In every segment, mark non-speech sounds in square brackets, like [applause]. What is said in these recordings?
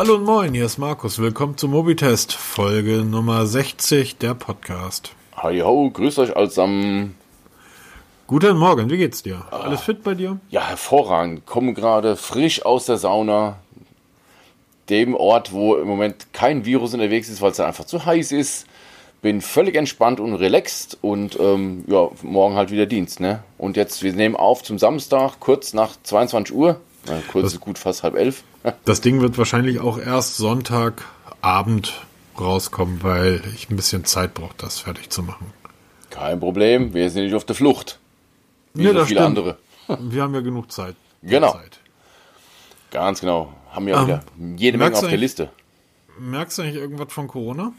Hallo und moin, hier ist Markus. Willkommen zum Mobitest, Folge Nummer 60 der Podcast. Hi ho, grüßt euch allesamt. Guten Morgen, wie geht's dir? Alles fit bei dir? Ja, hervorragend. Komme gerade frisch aus der Sauna. Dem Ort, wo im Moment kein Virus unterwegs ist, weil es einfach zu heiß ist. Bin völlig entspannt und relaxed und ähm, ja, morgen halt wieder Dienst, ne? Und jetzt, wir nehmen auf zum Samstag, kurz nach 22 Uhr. Na, kurz Das- ist gut, fast halb elf. [laughs] Das Ding wird wahrscheinlich auch erst Sonntagabend rauskommen, weil ich ein bisschen Zeit brauche, das fertig zu machen. Kein Problem, wir sind nicht auf der Flucht. Wie Nee, so viele stimmt. andere. [laughs] Wir haben ja genug Zeit. Genau. Zeit. Ganz genau. Haben ja Ähm, wieder jede Menge auf der Liste. Merkst du eigentlich irgendwas von Corona?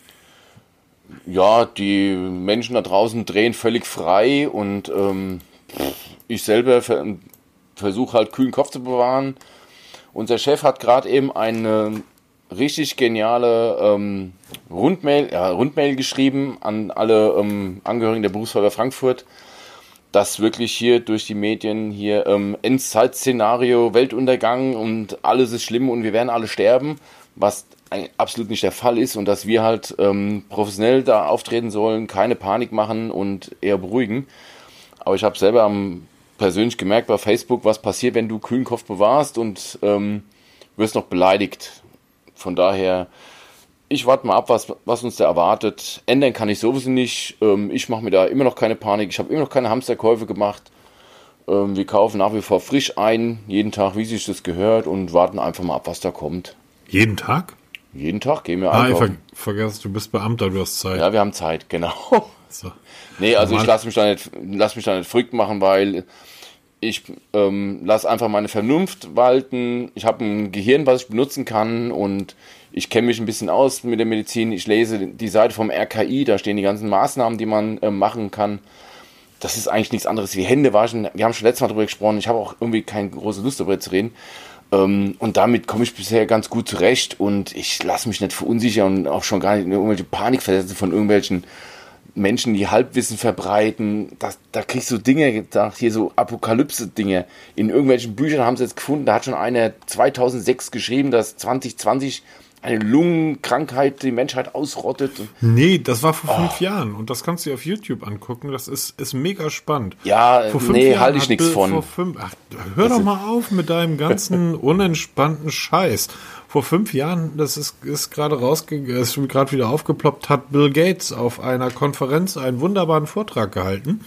Ja, die Menschen da draußen drehen völlig frei und ähm, ich selber versuche halt kühlen Kopf zu bewahren. Unser Chef hat gerade eben eine richtig geniale ähm, Rundmail, ja, Rundmail geschrieben an alle ähm, Angehörigen der Berufsfeuerwehr Frankfurt, dass wirklich hier durch die Medien hier ähm, Endzeitszenario, Weltuntergang und alles ist schlimm und wir werden alle sterben, was absolut nicht der Fall ist und dass wir halt ähm, professionell da auftreten sollen, keine Panik machen und eher beruhigen. Aber ich habe selber am, persönlich gemerkt bei Facebook, was passiert, wenn du kühlen Kopf bewahrst und ähm, wirst noch beleidigt. Von daher, ich warte mal ab, was, was uns da erwartet. Ändern kann ich sowieso nicht. Ähm, ich mache mir da immer noch keine Panik. Ich habe immer noch keine Hamsterkäufe gemacht. Ähm, wir kaufen nach wie vor frisch ein, jeden Tag, wie sich das gehört, und warten einfach mal ab, was da kommt. Jeden Tag? Jeden Tag gehen wir Ah, ich ver einkaufen. vergesse, du bist Beamter, du hast Zeit. Ja, wir haben Zeit, genau. [laughs] So. Nee, also ich Normal- lasse mich da nicht, lass mich da nicht verrückt machen, weil ich ähm, lasse einfach meine Vernunft walten. Ich habe ein Gehirn, was ich benutzen kann und ich kenne mich ein bisschen aus mit der Medizin. Ich lese die Seite vom RKI, da stehen die ganzen Maßnahmen, die man ähm, machen kann. Das ist eigentlich nichts anderes wie Hände waschen. Wir haben schon letztes Mal darüber gesprochen. Ich habe auch irgendwie keine große Lust darüber zu reden. Ähm, und damit komme ich bisher ganz gut zurecht und ich lasse mich nicht verunsichern und auch schon gar nicht in irgendwelche Panik versetzen von irgendwelchen Menschen, die Halbwissen verbreiten. Das, da kriegst du Dinge gedacht, hier so Apokalypse-Dinge. In irgendwelchen Büchern haben sie jetzt gefunden, da hat schon einer 2006 geschrieben, dass 2020 eine Lungenkrankheit die Menschheit ausrottet. Nee, das war vor Oh. fünf Jahren und das kannst du dir auf YouTube angucken. Das ist, ist mega spannend. Ja, Vor fünf nee, Jahren halte ich nichts von. Fünf, ach, hör doch mal auf mit deinem ganzen [laughs] unentspannten Scheiß. Vor fünf Jahren, das ist, ist gerade rausgegangen, ist gerade wieder aufgeploppt, hat Bill Gates auf einer Konferenz einen wunderbaren Vortrag gehalten.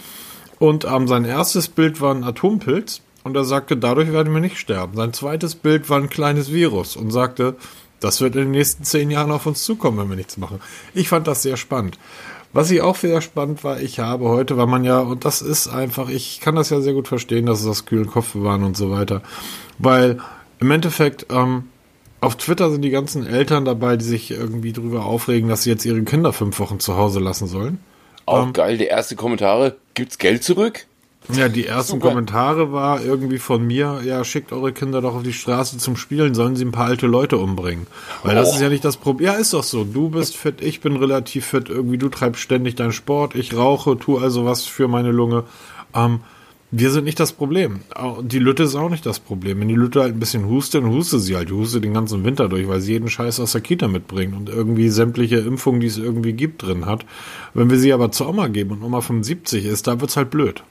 Und ähm, sein erstes Bild war ein Atompilz und er sagte, dadurch werden wir nicht sterben. Sein zweites Bild war ein kleines Virus und sagte, das wird in den nächsten zehn Jahren auf uns zukommen, wenn wir nichts machen. Ich fand das sehr spannend. Was ich auch sehr spannend war, ich habe heute, weil man ja, und das ist einfach, ich kann das ja sehr gut verstehen, dass es das kühlen Kopf bewahren und so weiter. Weil im Endeffekt, ähm, auf Twitter sind die ganzen Eltern dabei, die sich irgendwie drüber aufregen, dass sie jetzt ihre Kinder fünf Wochen zu Hause lassen sollen. Auch geil, die erste Kommentare. Gibt's Geld zurück? Ja, die ersten Super. Kommentare war irgendwie von mir, ja, schickt eure Kinder doch auf die Straße zum Spielen, sollen sie ein paar alte Leute umbringen. Weil das Oh. ist ja nicht das Problem. Ja, ist doch so. Du bist fit, ich bin relativ fit, irgendwie du treibst ständig deinen Sport, ich rauche, tu also was für meine Lunge. Ähm, wir sind nicht das Problem. Die Lütte ist auch nicht das Problem. Wenn die Lütte halt ein bisschen hustet, dann hustet sie halt. Die hustet den ganzen Winter durch, weil sie jeden Scheiß aus der Kita mitbringt und irgendwie sämtliche Impfungen, die es irgendwie gibt, drin hat. Wenn wir sie aber zur Oma geben und Oma 75 ist, da wird's halt blöd.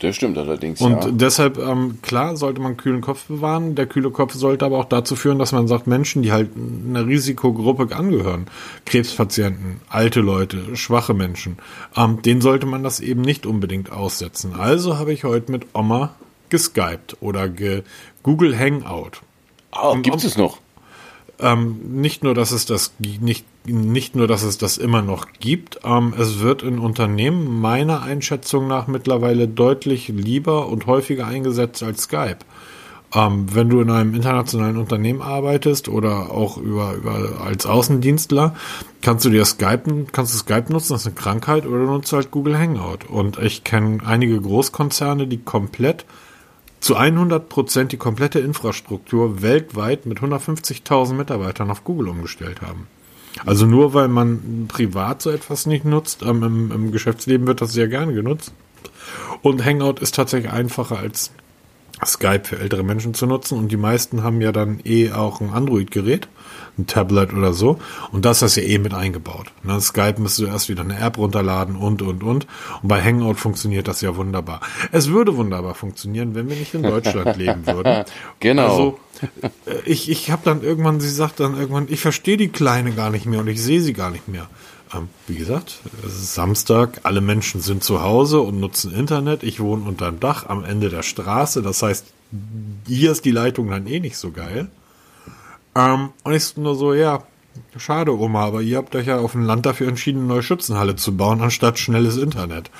Das stimmt allerdings, Und ja. deshalb, ähm, klar, sollte man kühlen Kopf bewahren. Der kühle Kopf sollte aber auch dazu führen, dass man sagt, Menschen, die halt einer Risikogruppe angehören, Krebspatienten, alte Leute, schwache Menschen, ähm, denen sollte man das eben nicht unbedingt aussetzen. Also habe ich heute mit Oma geskypt oder ge Google Hangout. Ah, gibt es noch? Ähm, nicht nur, dass es das nicht, nicht nur, dass es das immer noch gibt, ähm, es wird in Unternehmen meiner Einschätzung nach mittlerweile deutlich lieber und häufiger eingesetzt als Skype. Ähm, wenn du in einem internationalen Unternehmen arbeitest oder auch über, über als Außendienstler, kannst du dir Skype, kannst du Skype nutzen, das ist eine Krankheit, oder du nutzt halt Google Hangout. Und ich kenne einige Großkonzerne, die komplett zu 100 Prozent die komplette Infrastruktur weltweit mit 150.000 Mitarbeitern auf Google umgestellt haben. Also nur weil man privat so etwas nicht nutzt, ähm, im, im Geschäftsleben wird das sehr gerne genutzt. Und Hangout ist tatsächlich einfacher als, Skype für ältere Menschen zu nutzen und die meisten haben ja dann eh auch ein Android-Gerät, ein Tablet oder so und das ist ja eh mit eingebaut. Ne? Skype müsste du erst wieder eine App runterladen und und und und bei Hangout funktioniert das ja wunderbar. Es würde wunderbar funktionieren, wenn wir nicht in Deutschland [laughs] leben würden. Genau. Also äh, ich, ich habe dann irgendwann, sie sagt dann irgendwann, ich verstehe die Kleine gar nicht mehr und ich sehe sie gar nicht mehr. Ähm, wie gesagt, es ist Samstag, alle Menschen sind zu Hause und nutzen Internet. Ich wohne unterm Dach am Ende der Straße. Das heißt, hier ist die Leitung dann eh nicht so geil. Ähm, und ich nur so, ja, Schade, Oma, aber ihr habt euch ja auf dem Land dafür entschieden, eine neue Schützenhalle zu bauen, anstatt schnelles Internet.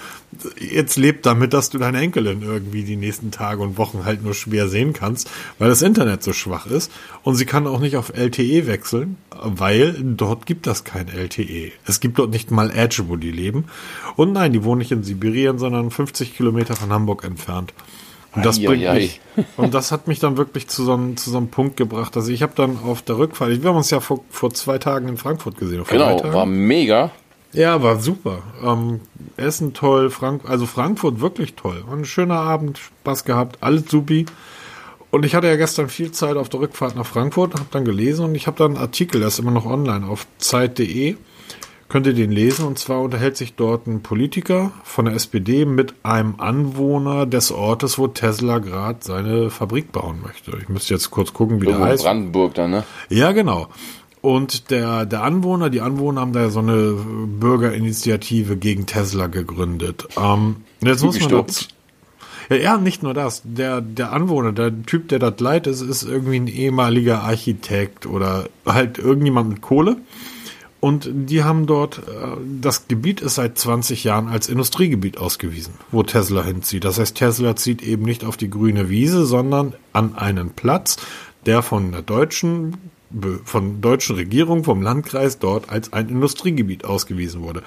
Jetzt lebt damit, dass du deine Enkelin irgendwie die nächsten Tage und Wochen halt nur schwer sehen kannst, weil das Internet so schwach ist. Und sie kann auch nicht auf LTE wechseln, weil dort gibt es kein LTE. Es gibt dort nicht mal Edge, wo die leben. Und nein, die wohnen nicht in Sibirien, sondern 50 Kilometer von Hamburg entfernt. Und das, bringt mich, und das hat mich dann wirklich zu so einem, zu so einem Punkt gebracht. Also ich habe dann auf der Rückfahrt, wir haben uns ja vor, vor zwei Tagen in Frankfurt gesehen. Genau, war mega. Ja, war super. Ähm, Essen toll, Frank also Frankfurt wirklich toll. War ein schöner Abend, Spaß gehabt, alles supi. Und ich hatte ja gestern viel Zeit auf der Rückfahrt nach Frankfurt, habe dann gelesen und ich habe dann einen Artikel, der ist immer noch online auf Zeit.de könnt ihr den lesen. Und zwar unterhält sich dort ein Politiker von der SPD mit einem Anwohner des Ortes, wo Tesla gerade seine Fabrik bauen möchte. Ich müsste jetzt kurz gucken, wie Irgendwo der heißt. Brandenburg dann, ne? Ja, genau. Und der, der Anwohner, die Anwohner haben da so eine Bürgerinitiative gegen Tesla gegründet. Ähm, jetzt muss man das, ja, ja, nicht nur das. Der, der Anwohner, der Typ, der das leitet, ist, ist irgendwie ein ehemaliger Architekt oder halt irgendjemand mit Kohle. Und die haben dort, äh, das Gebiet ist seit 20 Jahren als Industriegebiet ausgewiesen, wo Tesla hinzieht. Das heißt, Tesla zieht eben nicht auf die grüne Wiese, sondern an einen Platz, der von der deutschen von deutschen Regierung, vom Landkreis dort als ein Industriegebiet ausgewiesen wurde.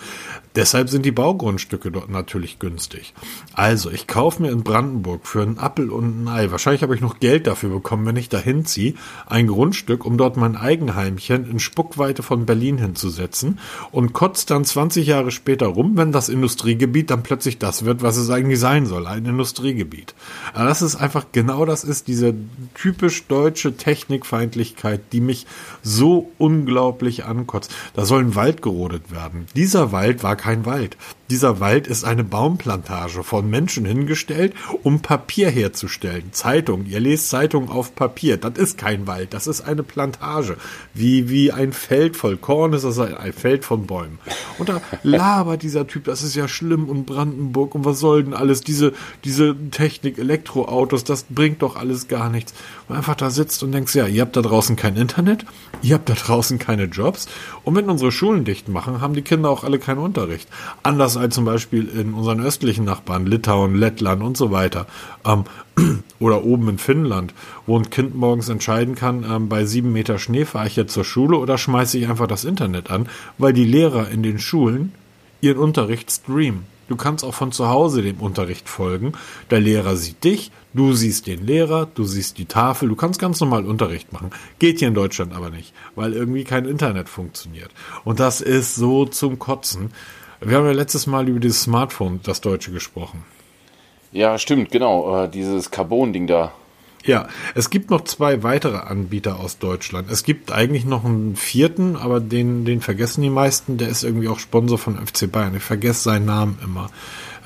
Deshalb sind die Baugrundstücke dort natürlich günstig. Also, ich kaufe mir in Brandenburg für einen Appel und ein Ei, wahrscheinlich habe ich noch Geld dafür bekommen, wenn ich dahin ziehe, ein Grundstück, um dort mein Eigenheimchen in Spuckweite von Berlin hinzusetzen und kotzt dann 20 Jahre später rum, wenn das Industriegebiet dann plötzlich das wird, was es eigentlich sein soll, ein Industriegebiet. Aber das ist einfach genau das ist, diese typisch deutsche Technikfeindlichkeit, die mich so unglaublich ankotzt. Da soll ein Wald gerodet werden. Dieser Wald war kein Wald. Dieser Wald ist eine Baumplantage von Menschen hingestellt, um Papier herzustellen. Zeitung. Ihr lest Zeitung auf Papier. Das ist kein Wald. Das ist eine Plantage. Wie, wie ein Feld voll Korn ist das ein Feld von Bäumen. Und da [laughs] labert dieser Typ, das ist ja schlimm und Brandenburg und was soll denn alles? Diese, diese Technik, Elektroautos, das bringt doch alles gar nichts. Und einfach da sitzt und denkst, ja, ihr habt da draußen kein Internet, ihr habt da draußen keine Jobs und wenn unsere Schulen dicht machen, haben die Kinder auch alle keinen Unterricht. Anders als zum Beispiel in unseren östlichen Nachbarn, Litauen, Lettland und so weiter. Ähm, [clears throat] oder oben in Finnland, wo ein Kind morgens entscheiden kann, ähm, bei sieben Meter Schnee fahre ich jetzt zur Schule oder schmeiße ich einfach das Internet an, weil die Lehrer in den Schulen ihren Unterricht streamen. Du kannst auch von zu Hause dem Unterricht folgen. Der Lehrer sieht dich, du siehst den Lehrer, du siehst die Tafel, du kannst ganz normal Unterricht machen. Geht hier in Deutschland aber nicht, weil irgendwie kein Internet funktioniert. Und das ist so zum Kotzen. Wir haben ja letztes Mal über dieses Smartphone, das Deutsche, gesprochen. Ja, stimmt, genau. Äh, dieses Carbon-Ding da. Ja, es gibt noch zwei weitere Anbieter aus Deutschland. Es gibt eigentlich noch einen vierten, aber den, den vergessen die meisten. Der ist irgendwie auch Sponsor von FC Bayern. Ich vergesse seinen Namen immer.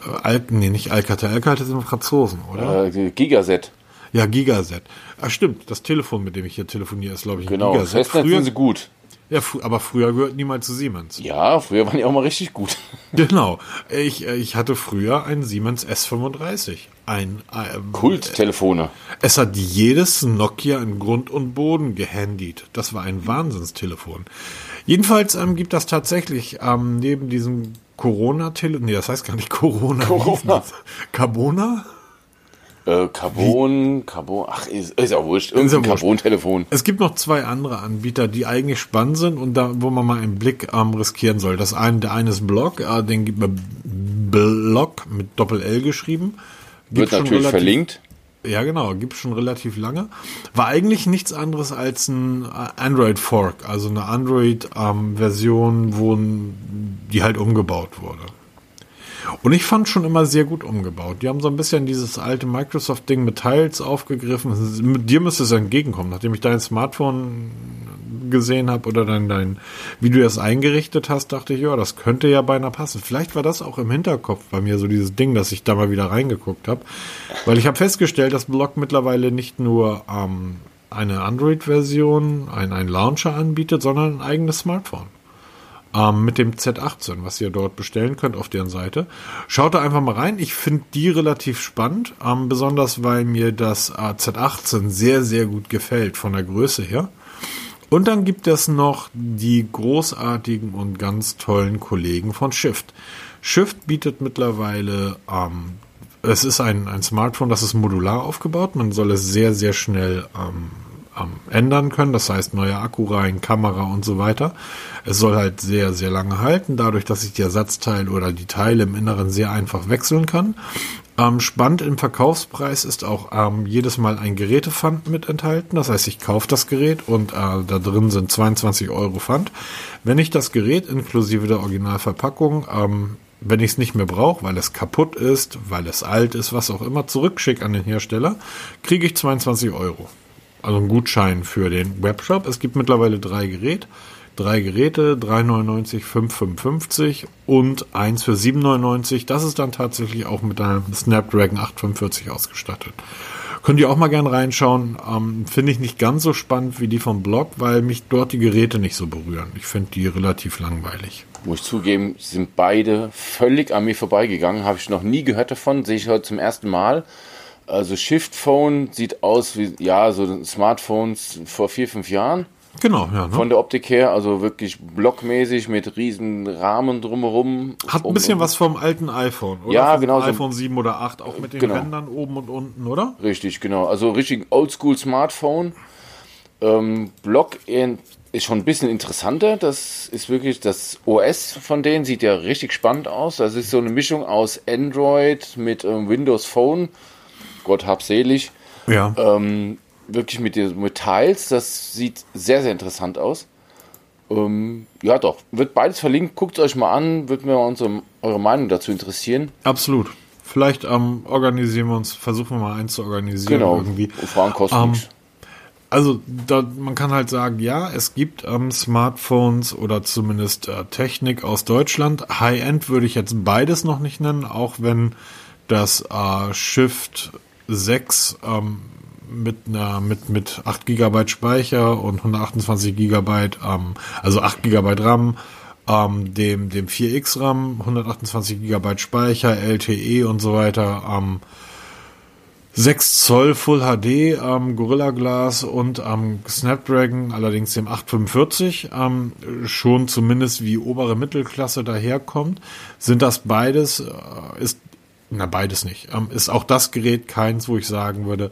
Äh, Al nee, nicht Alcatel. Alcatel sind Franzosen, oder? Äh, Gigaset. Ja, Gigaset. Ah, stimmt. Das Telefon, mit dem ich hier telefoniere, ist, glaube ich, genau. Gigaset. Genau, Festnetz sind sie gut. Ja, aber früher gehört niemand zu Siemens. Ja, früher waren die auch mal richtig gut. [laughs] Genau. Ich, äh, ich hatte früher einen Siemens S35. Ein ähm, Kulttelefone. Es hat jedes Nokia in Grund und Boden gehandied. Das war ein Wahnsinnstelefon. Jedenfalls ähm, gibt das tatsächlich ähm, neben diesem Corona-Telefon, nee, das heißt gar nicht Corona. Corona. Carbona? Äh, Carbon, Wie? Carbon, ach, ist, ist ja wurscht, irgendein Carbon-Telefon. Es gibt noch zwei andere Anbieter, die eigentlich spannend sind und da, wo man mal einen Blick ähm, riskieren soll. Das eine, der eine ist Blog, äh, den gibt man Blog mit Doppel-L geschrieben. Gibt Wird natürlich relativ, verlinkt. Ja, genau, gibt schon relativ lange. War eigentlich nichts anderes als ein äh, Android Fork, also eine Android-Version, ähm, wo die halt umgebaut wurde. Und ich fand schon immer sehr gut umgebaut. Die haben so ein bisschen dieses alte Microsoft-Ding mit Teils aufgegriffen. Mit dir müsste es entgegenkommen, nachdem ich dein Smartphone gesehen habe oder dein, dein, wie du das eingerichtet hast, dachte ich, ja, das könnte ja beinahe passen. Vielleicht war das auch im Hinterkopf bei mir so dieses Ding, dass ich da mal wieder reingeguckt habe. Weil ich habe festgestellt, dass Block mittlerweile nicht nur ähm, eine Android-Version, ein, ein Launcher anbietet, sondern ein eigenes Smartphone ähm, mit dem Z18, was ihr dort bestellen könnt auf deren Seite. Schaut da einfach mal rein. Ich finde die relativ spannend, ähm, besonders weil mir das äh, Z18 sehr, sehr gut gefällt von der Größe her. Und dann gibt es noch die großartigen und ganz tollen Kollegen von Shift. Shift bietet mittlerweile, ähm, es ist ein, ein Smartphone, das ist modular aufgebaut. Man soll es sehr, sehr schnell ähm, ähm, ändern können. Das heißt, neue Akku rein, Kamera und so weiter. Es soll halt sehr, sehr lange halten, dadurch, dass ich die Ersatzteile oder die Teile im Inneren sehr einfach wechseln kann. Ähm, spannend im Verkaufspreis ist auch ähm, jedes Mal ein Gerätepfand mit enthalten. Das heißt, ich kaufe das Gerät und äh, da drin sind 22 Euro Pfand. Wenn ich das Gerät inklusive der Originalverpackung ähm, wenn ich es nicht mehr brauche, weil es kaputt ist, weil es alt ist, was auch immer, zurückschicke an den Hersteller, kriege ich 22 Euro also ein Gutschein für den Webshop. Es gibt mittlerweile drei Geräte. Drei Geräte, 3,99, 5,55 und eins für 7,99. Das ist dann tatsächlich auch mit einem Snapdragon 845 ausgestattet. Könnt ihr auch mal gern reinschauen. Ähm, finde ich nicht ganz so spannend wie die vom Blog, weil mich dort die Geräte nicht so berühren. Ich finde die relativ langweilig. Muss ich zugeben, sind beide völlig an mir vorbeigegangen. Habe ich noch nie gehört davon. Sehe ich heute zum ersten Mal. Also Shift Phone sieht aus wie, ja, so Smartphones vor vier, fünf Jahren. Genau, ja. Ne? Von der Optik her, also wirklich blockmäßig mit riesen Rahmen drumherum. Hat ein bisschen was vom alten iPhone, oder? Ja, vom genau. iPhone 7 oder 8, auch mit den genau. Rändern oben und unten, oder? Richtig, genau. Also richtig Oldschool Smartphone. Ähm, Block ist schon ein bisschen interessanter. Das ist wirklich das OS von denen, sieht ja richtig spannend aus. Das ist so eine Mischung aus Android mit ähm, Windows Phone Gott habselig. Ja. Ähm, wirklich mit, mit Tiles, das sieht sehr, sehr interessant aus. Ähm, ja, doch, wird beides verlinkt. Guckt es euch mal an, würde mir unsere, eure Meinung dazu interessieren. Absolut. Vielleicht ähm, organisieren wir uns, versuchen wir mal eins zu organisieren genau. irgendwie. Fragen kosten ähm, Also da, man kann halt sagen, ja, es gibt ähm, Smartphones oder zumindest äh, Technik aus Deutschland. High-End würde ich jetzt beides noch nicht nennen, auch wenn das äh, Shift 6 ähm, mit einer mit mit 8 GB Speicher und 128 GB ähm, also 8 GB RAM ähm, dem dem 4X RAM 128 GB Speicher LTE und so weiter ähm, 6 Zoll Full HD ähm, Gorilla Glass und ähm, Snapdragon allerdings dem 845 ähm, schon zumindest wie obere Mittelklasse daherkommt. Sind das beides äh, ist na, beides nicht. Ähm, ist auch das Gerät keins, wo ich sagen würde,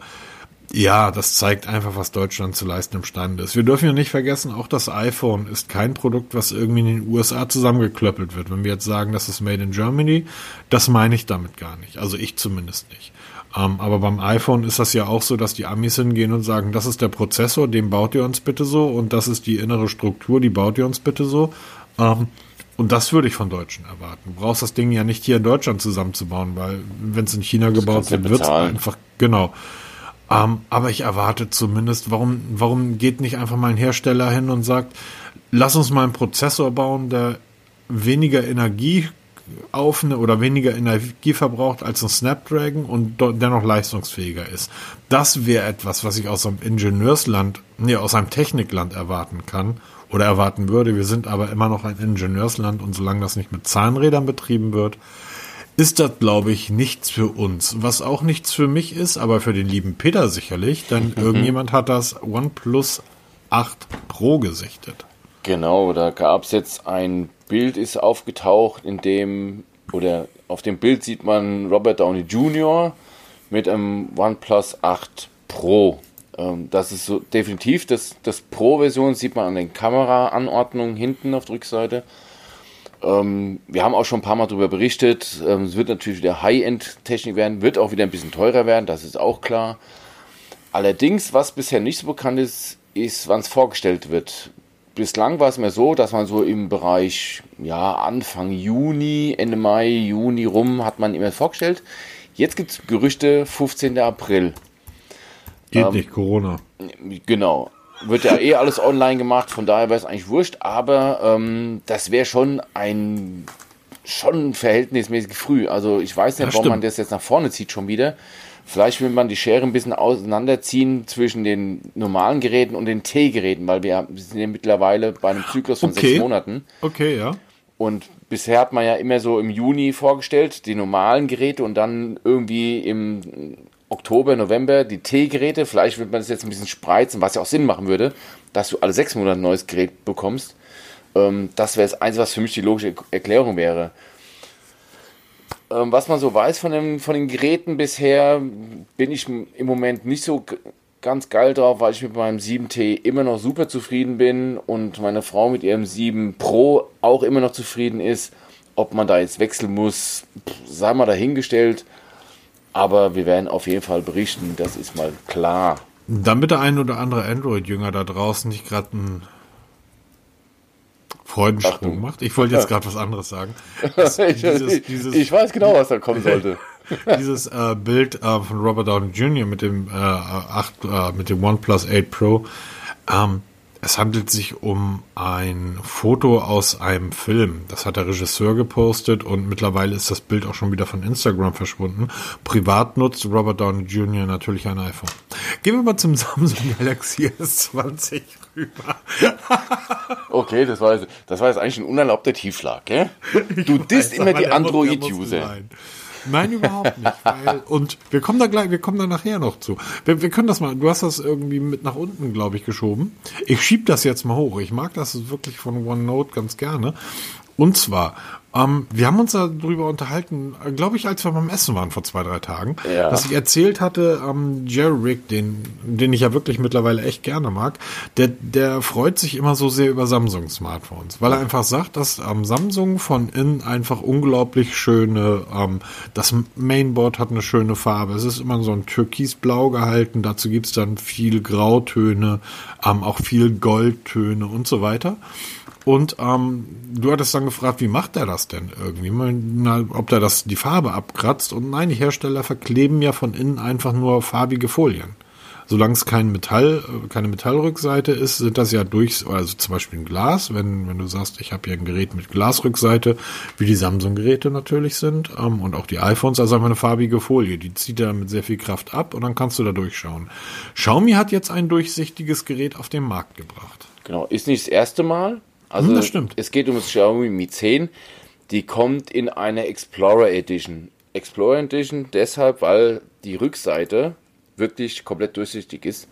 ja, das zeigt einfach, was Deutschland zu leisten imstande ist. Wir dürfen ja nicht vergessen, auch das iPhone ist kein Produkt, was irgendwie in den USA zusammengeklöppelt wird. Wenn wir jetzt sagen, das ist made in Germany, das meine ich damit gar nicht. Also ich zumindest nicht. Ähm, aber beim iPhone ist das ja auch so, dass die Amis hingehen und sagen, das ist der Prozessor, den baut ihr uns bitte so und das ist die innere Struktur, die baut ihr uns bitte so. Ähm, und das würde ich von Deutschen erwarten. Du brauchst das Ding ja nicht hier in Deutschland zusammenzubauen, weil wenn es in China das gebaut wird, wird es einfach, genau. Ähm, aber ich erwarte zumindest, warum, warum geht nicht einfach mal ein Hersteller hin und sagt, lass uns mal einen Prozessor bauen, der weniger Energie auf oder weniger Energie verbraucht als ein Snapdragon und dennoch leistungsfähiger ist. Das wäre etwas, was ich aus einem Ingenieursland, nee, aus einem Technikland erwarten kann oder erwarten würde. Wir sind aber immer noch ein Ingenieursland und solange das nicht mit Zahnrädern betrieben wird, ist das, glaube ich, nichts für uns. Was auch nichts für mich ist, aber für den lieben Peter sicherlich, denn mhm. irgendjemand hat das OnePlus 8 Pro gesichtet. Genau, da gab es jetzt ein Bild, ist aufgetaucht, in dem, oder auf dem Bild sieht man Robert Downey Jr. mit einem OnePlus 8 Pro. Ähm, das ist so definitiv das, das Pro-Version, sieht man an den Kameraanordnungen hinten auf der Rückseite. Ähm, wir haben auch schon ein paar Mal darüber berichtet. Ähm, es wird natürlich wieder High-End-Technik werden, wird auch wieder ein bisschen teurer werden, das ist auch klar. Allerdings, was bisher nicht so bekannt ist, ist, wann es vorgestellt wird. bislang war es mir so, dass man so im Bereich ja, Anfang Juni, Ende Mai, Juni rum hat man immer vorgestellt. Jetzt gibt es Gerüchte 15. April. Geht ähm, nicht, Corona. Genau. Wird ja eh alles online gemacht, von daher wäre es eigentlich wurscht, aber ähm, das wäre schon ein schon verhältnismäßig früh. Also ich weiß nicht, warum man das jetzt nach vorne zieht schon wieder. Vielleicht will man die Schere ein bisschen auseinanderziehen zwischen den normalen Geräten und den T-Geräten, weil wir, wir, sind ja mittlerweile bei einem Zyklus von okay. sechs Monaten. Okay, ja. Und bisher hat man ja immer so im Juni vorgestellt, die normalen Geräte und dann irgendwie im Oktober, November die T-Geräte. Vielleicht wird man das jetzt ein bisschen spreizen, was ja auch Sinn machen würde, dass du alle sechs Monate ein neues Gerät bekommst. Ähm, das wäre das Einzige, was für mich die logische Erklärung wäre. Ähm, was man so weiß von, dem, von den Geräten bisher, bin ich im Moment nicht so ganz geil drauf, weil ich mit meinem 7T immer noch super zufrieden bin und meine Frau mit ihrem 7 Pro auch immer noch zufrieden ist. Ob man da jetzt wechseln muss, sei mal dahingestellt. Aber wir werden auf jeden Fall berichten, das ist mal klar. Damit der ein oder andere Android-Jünger da draußen nicht gerade ein Freudensprung macht. Ich wollte jetzt [laughs] gerade was anderes sagen. [laughs] Das, dieses, dieses, ich weiß genau, was da kommen [laughs] sollte. dieses äh, Bild äh, von Robert Downey Jr. mit dem, äh, 8, äh, mit dem OnePlus 8 Pro. Ähm, es handelt sich um ein Foto aus einem Film. Das hat der Regisseur gepostet und mittlerweile ist das Bild auch schon wieder von Instagram verschwunden. Privat nutzt Robert Downey Jr. natürlich ein iPhone. Gehen wir mal zum [laughs] Samsung Galaxy S20 rüber. [laughs] okay, das war, jetzt, das war jetzt eigentlich ein unerlaubter Tiefschlag, gell? [laughs] Du disst immer die Android-User. Nein, überhaupt nicht. Weil, und wir kommen da gleich, wir kommen da nachher noch zu. Wir, wir können das mal, du hast das irgendwie mit nach unten, glaube ich, geschoben. Ich schieb das jetzt mal hoch. Ich mag das wirklich von OneNote ganz gerne. Und zwar, ähm, wir haben uns darüber unterhalten, glaube ich, als wir beim Essen waren vor zwei, drei Tagen, ja. dass ich erzählt hatte, ähm, Jerry Rick, den, den ich ja wirklich mittlerweile echt gerne mag, der, der freut sich immer so sehr über Samsung-Smartphones, weil er einfach sagt, dass ähm, Samsung von innen einfach unglaublich schöne, ähm, das Mainboard hat eine schöne Farbe, es ist immer so ein türkisblau gehalten, dazu gibt's dann viel Grautöne, ähm, auch viel Goldtöne und so weiter. Und ähm, du hattest dann gefragt, wie macht er das denn irgendwie? Na, ob der das die Farbe abkratzt. Und nein, die Hersteller verkleben ja von innen einfach nur farbige Folien. Solange es kein Metall, keine Metallrückseite ist, sind das ja durch, also zum Beispiel ein Glas, wenn, wenn du sagst, ich habe hier ein Gerät mit Glasrückseite, wie die Samsung-Geräte natürlich sind, ähm, und auch die iPhones, also einfach eine farbige Folie, die zieht er mit sehr viel Kraft ab und dann kannst du da durchschauen. Xiaomi hat jetzt ein durchsichtiges Gerät auf den Markt gebracht. Genau, ist nicht das erste Mal, also hm, es geht um das Xiaomi Mi 10. Die kommt in einer Explorer Edition. Explorer Edition deshalb, weil die Rückseite wirklich komplett durchsichtig ist.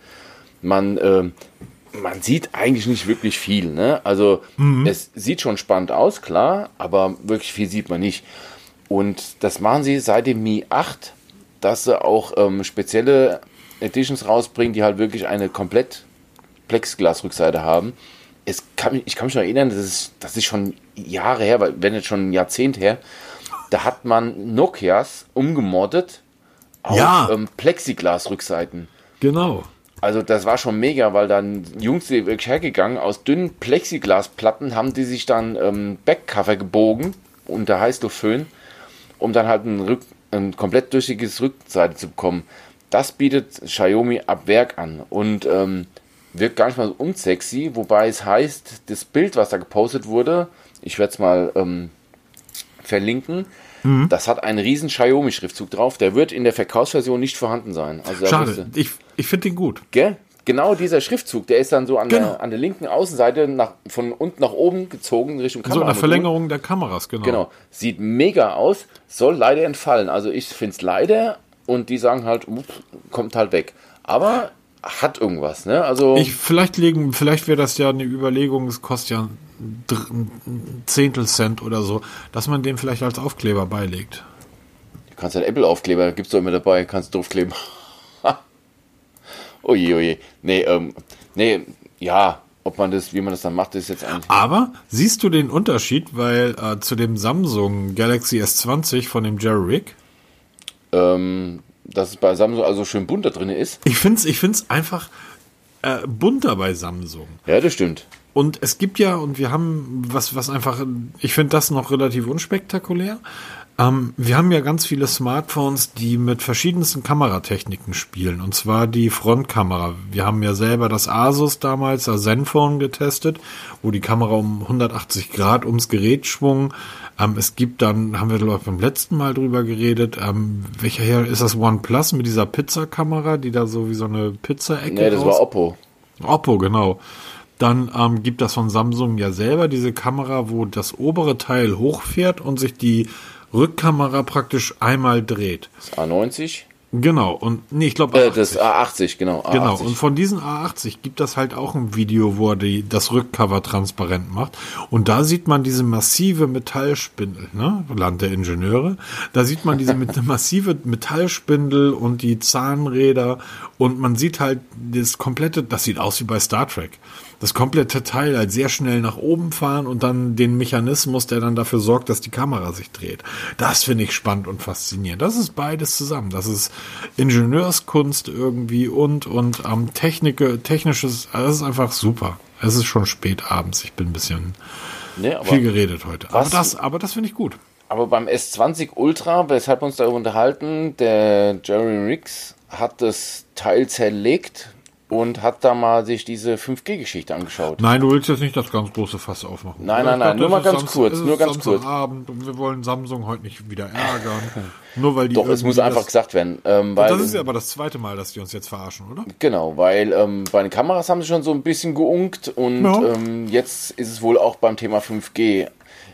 Man, äh, man sieht eigentlich nicht wirklich viel. Ne? Also mhm. es sieht schon spannend aus, klar, aber wirklich viel sieht man nicht. Und das machen sie seit dem Mi 8, dass sie auch ähm, spezielle Editions rausbringen, die halt wirklich eine komplett Plexiglas-Rückseite haben es kann, ich kann mich noch erinnern, das ist, das ist schon Jahre her, wenn nicht schon ein Jahrzehnt her, da hat man Nokias umgemoddet auf ja. ähm, Plexiglas-Rückseiten. Genau. Also das war schon mega, weil dann Jungs sind wirklich hergegangen, aus dünnen Plexiglasplatten haben die sich dann ähm, Backcover gebogen unter Heißluftföhn, um dann halt ein, Rück, ein komplett durchsichtiges Rückseite zu bekommen. Das bietet Xiaomi ab Werk an. Und ähm, wirkt gar nicht mal so unsexy, wobei es heißt, das Bild, was da gepostet wurde, ich werde es mal ähm, verlinken, mhm. das hat einen riesen Xiaomi-Schriftzug drauf, der wird in der Verkaufsversion nicht vorhanden sein. Also Schade, ich, ich finde den gut. Gell? Genau dieser Schriftzug, der ist dann so an, genau. der, an der linken Außenseite nach, von unten nach oben gezogen Richtung Kamera. So eine Verlängerung der Kameras, genau. Genau. Sieht mega aus, soll leider entfallen. Also ich finde es leider und die sagen halt, kommt halt weg. Aber hat irgendwas, ne? Also ich vielleicht legen, vielleicht wäre das ja eine Überlegung, es kostet ja ein Zehntel Cent oder so, dass man den vielleicht als Aufkleber beilegt. Du kannst einen Apple-Aufkleber, gibt's doch immer dabei, kannst du draufkleben. [laughs] oje, oje. Nee, ähm, nee, ja, ob man das, wie man das dann macht, ist jetzt eigentlich. Aber siehst du den Unterschied, weil äh, zu dem Samsung Galaxy S20 von dem Jerry Rick? Ähm, dass es bei Samsung also schön bunt da drin ist. Ich finde es ich find's einfach äh, bunter bei Samsung. Ja, das stimmt. Und es gibt ja, und wir haben was, was einfach, ich finde das noch relativ unspektakulär. Ähm, wir haben ja ganz viele Smartphones, die mit verschiedensten Kameratechniken spielen. Und zwar die Frontkamera. Wir haben ja selber das Asus damals, das Zenfone getestet, wo die Kamera um 180 Grad ums Gerät schwung. Ähm, es gibt dann, haben wir glaube ich beim letzten Mal drüber geredet, ähm, welcher her ist das OnePlus mit dieser Pizza-Kamera, die da so wie so eine Pizza-Ecke Nee, das war Oppo. Oppo, genau. Dann ähm, gibt das von Samsung ja selber diese Kamera, wo das obere Teil hochfährt und sich die Rückkamera praktisch einmal dreht. Das A90? Genau, und nee, ich glaube Äh, das A80, genau. A80. Genau, und von diesen A80 gibt das halt auch ein Video, wo er die, das Rückcover transparent macht. Und da sieht man diese massive Metallspindel, ne? Land der Ingenieure. Da sieht man diese [laughs] mit, massive Metallspindel und die Zahnräder und man sieht halt das komplette, das sieht aus wie bei Star Trek. Das komplette Teil halt sehr schnell nach oben fahren und dann den Mechanismus, der dann dafür sorgt, dass die Kamera sich dreht. Das finde ich spannend und faszinierend. Das ist beides zusammen. Das ist Ingenieurskunst irgendwie und und ähm, Technik, technisches. Also das ist einfach super. Es ist schon spät abends. Ich bin ein bisschen Nee, viel geredet heute. Aber das, aber das finde ich gut. aber beim S20 Ultra, weshalb wir uns darüber unterhalten, der Jerry Riggs hat das Teil zerlegt und hat da mal sich diese 5G-Geschichte angeschaut. Nein, du willst jetzt nicht das ganz große Fass aufmachen. Nein, nein, nein, nur mal ganz Samstag- kurz, nur ganz kurz. Samstagabend und wir wollen Samsung heute nicht wieder ärgern. [laughs] nur weil die Doch, es muss einfach gesagt werden. Ähm, weil, Das ist ja aber das zweite Mal, dass die uns jetzt verarschen, oder? Genau, weil ähm, bei den Kameras haben sie schon so ein bisschen geunkt und Ja. ähm, jetzt ist es wohl auch beim Thema 5G.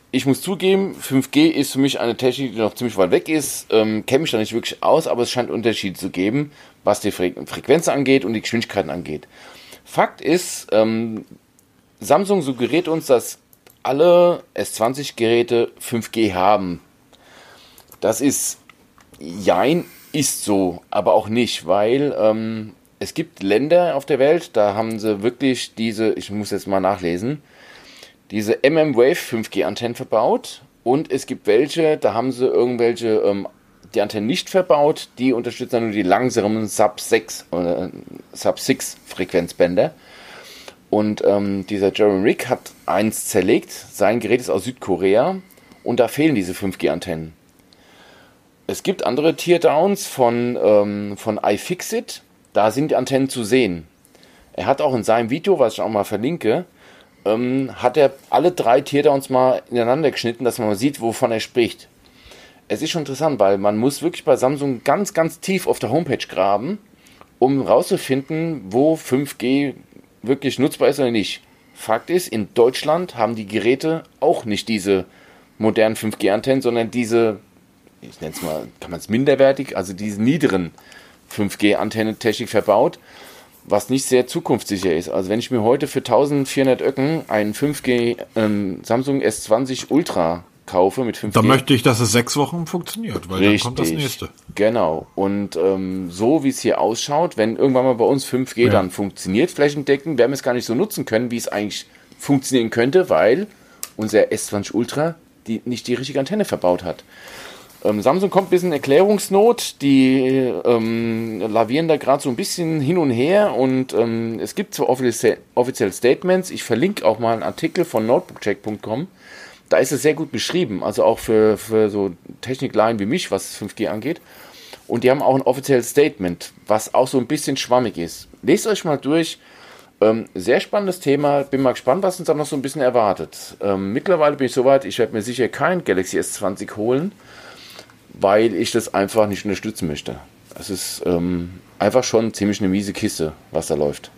Ich muss zugeben, 5G ist für mich eine Technik, die noch ziemlich weit weg ist. Ähm, Kenne mich da nicht wirklich aus, aber es scheint Unterschiede zu geben, was die Fre Frequenz angeht und die Geschwindigkeiten angeht. Fakt ist, ähm, Samsung suggeriert uns, dass alle S20-Geräte 5G haben. Das ist, jein, ist so, aber auch nicht, weil ähm, es gibt Länder auf der Welt, da haben sie wirklich diese, ich muss jetzt mal nachlesen, diese MM-Wave 5G-Antennen verbaut und es gibt welche, da haben sie irgendwelche ähm, die Antennen nicht verbaut, die unterstützen dann nur die langsamen Sub-6 oder Sub-6 Frequenzbänder. Und ähm, dieser Jeremy Rick hat eins zerlegt. Sein Gerät ist aus Südkorea und da fehlen diese 5G-Antennen. Es gibt andere Teardowns von, ähm, von iFixit. Da sind die Antennen zu sehen. Er hat auch in seinem Video, was ich auch mal verlinke, ähm, hat er alle drei Teardowns mal ineinander geschnitten, dass man mal sieht, wovon er spricht. Es ist schon interessant, weil man muss wirklich bei Samsung ganz, ganz tief auf der Homepage graben, um rauszufinden, wo 5G wirklich nutzbar ist oder nicht. Fakt ist, in Deutschland haben die Geräte auch nicht diese modernen 5G-Antennen, sondern diese, ich nenne es mal, kann man es minderwertig, also diese niederen 5G-Antennentechnik verbaut, was nicht sehr zukunftssicher ist. Also wenn ich mir heute für 1400 Öcken einen 5G ähm, Samsung S20 Ultra kaufe mit 5G. Da möchte ich, dass es sechs Wochen funktioniert, weil dann kommt das nächste. Genau. Und ähm, so wie es hier ausschaut, wenn irgendwann mal bei uns 5G Ja. dann funktioniert, flächendeckend, werden wir es gar nicht so nutzen können, wie es eigentlich funktionieren könnte, weil unser S20 Ultra die, nicht die richtige Antenne verbaut hat. Ähm, Samsung kommt ein bisschen in Erklärungsnot, die ähm, lavieren da gerade so ein bisschen hin und her und ähm, es gibt zwar offizie offizielle Statements, ich verlinke auch mal einen Artikel von notebookcheck.com, da ist es sehr gut beschrieben, also auch für, für so Technikleien wie mich, was 5G angeht. Und die haben auch ein offizielles Statement, was auch so ein bisschen schwammig ist. Lest euch mal durch. Ähm, sehr spannendes Thema. Bin mal gespannt, was uns da noch so ein bisschen erwartet. Ähm, mittlerweile bin ich soweit, ich werde mir sicher kein Galaxy S20 holen, weil ich das einfach nicht unterstützen möchte. Es ist ähm, einfach schon ziemlich eine miese Kiste, was da läuft.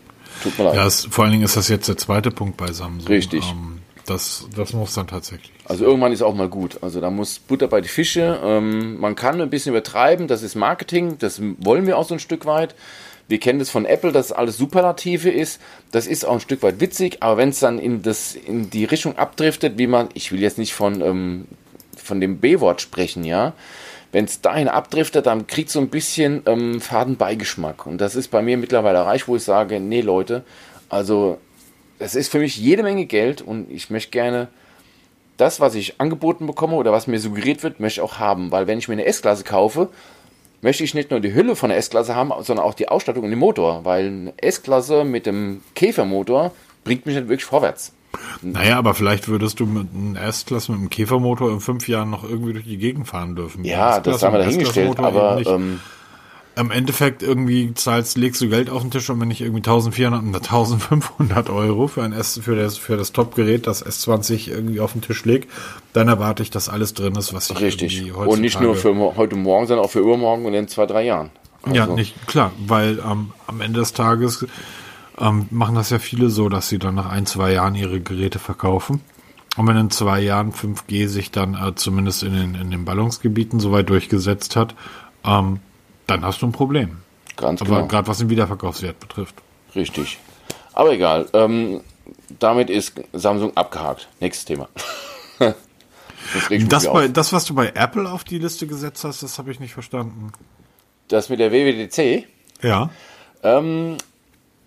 Tut mir leid. Ja, es, vor allen Dingen ist das jetzt der zweite Punkt bei Samsung. Richtig. Ähm, das, das muss dann tatsächlich. Also irgendwann ist auch mal gut. Also da muss Butter bei die Fische. Ähm, man kann ein bisschen übertreiben, das ist Marketing, das wollen wir auch so ein Stück weit. Wir kennen das von Apple, dass alles Superlative ist. Das ist auch ein Stück weit witzig, aber wenn es dann in, das, in die Richtung abdriftet, wie man, ich will jetzt nicht von, ähm, von dem B-Wort sprechen, ja. Wenn es dahin abdriftet, dann kriegt so ein bisschen ähm, Fadenbeigeschmack. Und das ist bei mir mittlerweile erreicht, wo ich sage, nee Leute, also es ist für mich jede Menge Geld und ich möchte gerne das, was ich angeboten bekomme oder was mir suggeriert wird, möchte ich auch haben. Weil wenn ich mir eine S-Klasse kaufe, möchte ich nicht nur die Hülle von der S-Klasse haben, sondern auch die Ausstattung und den Motor, weil eine S-Klasse mit dem Käfermotor bringt mich nicht wirklich vorwärts. Naja, aber vielleicht würdest du mit einer S-Klasse mit einem Käfermotor in fünf Jahren noch irgendwie durch die Gegend fahren dürfen. Ja, das haben wir dahingestellt, aber ähm, im Endeffekt irgendwie zahlst, legst du Geld auf den Tisch und wenn ich irgendwie 1400 oder 1500 Euro für ein S, für das, für das Top-Gerät, das S20 irgendwie auf den Tisch leg, dann erwarte ich, dass alles drin ist, was ich Richtig. Und nicht nur für heute Morgen, sondern auch für übermorgen und in zwei, drei Jahren. Also. Ja, nicht, klar, weil ähm, am Ende des Tages ähm, machen das ja viele so, dass sie dann nach ein, zwei Jahren ihre Geräte verkaufen. Und wenn in zwei Jahren 5G sich dann äh, zumindest in den, in den Ballungsgebieten soweit durchgesetzt hat, ähm, dann hast du ein Problem. Ganz Aber genau. gerade was den Wiederverkaufswert betrifft. Richtig. Aber egal. Ähm, damit ist Samsung abgehakt. Nächstes Thema. [laughs] das, das, bei, das, was du bei Apple auf die Liste gesetzt hast, das habe ich nicht verstanden. Das mit der WWDC? Ja. Ähm,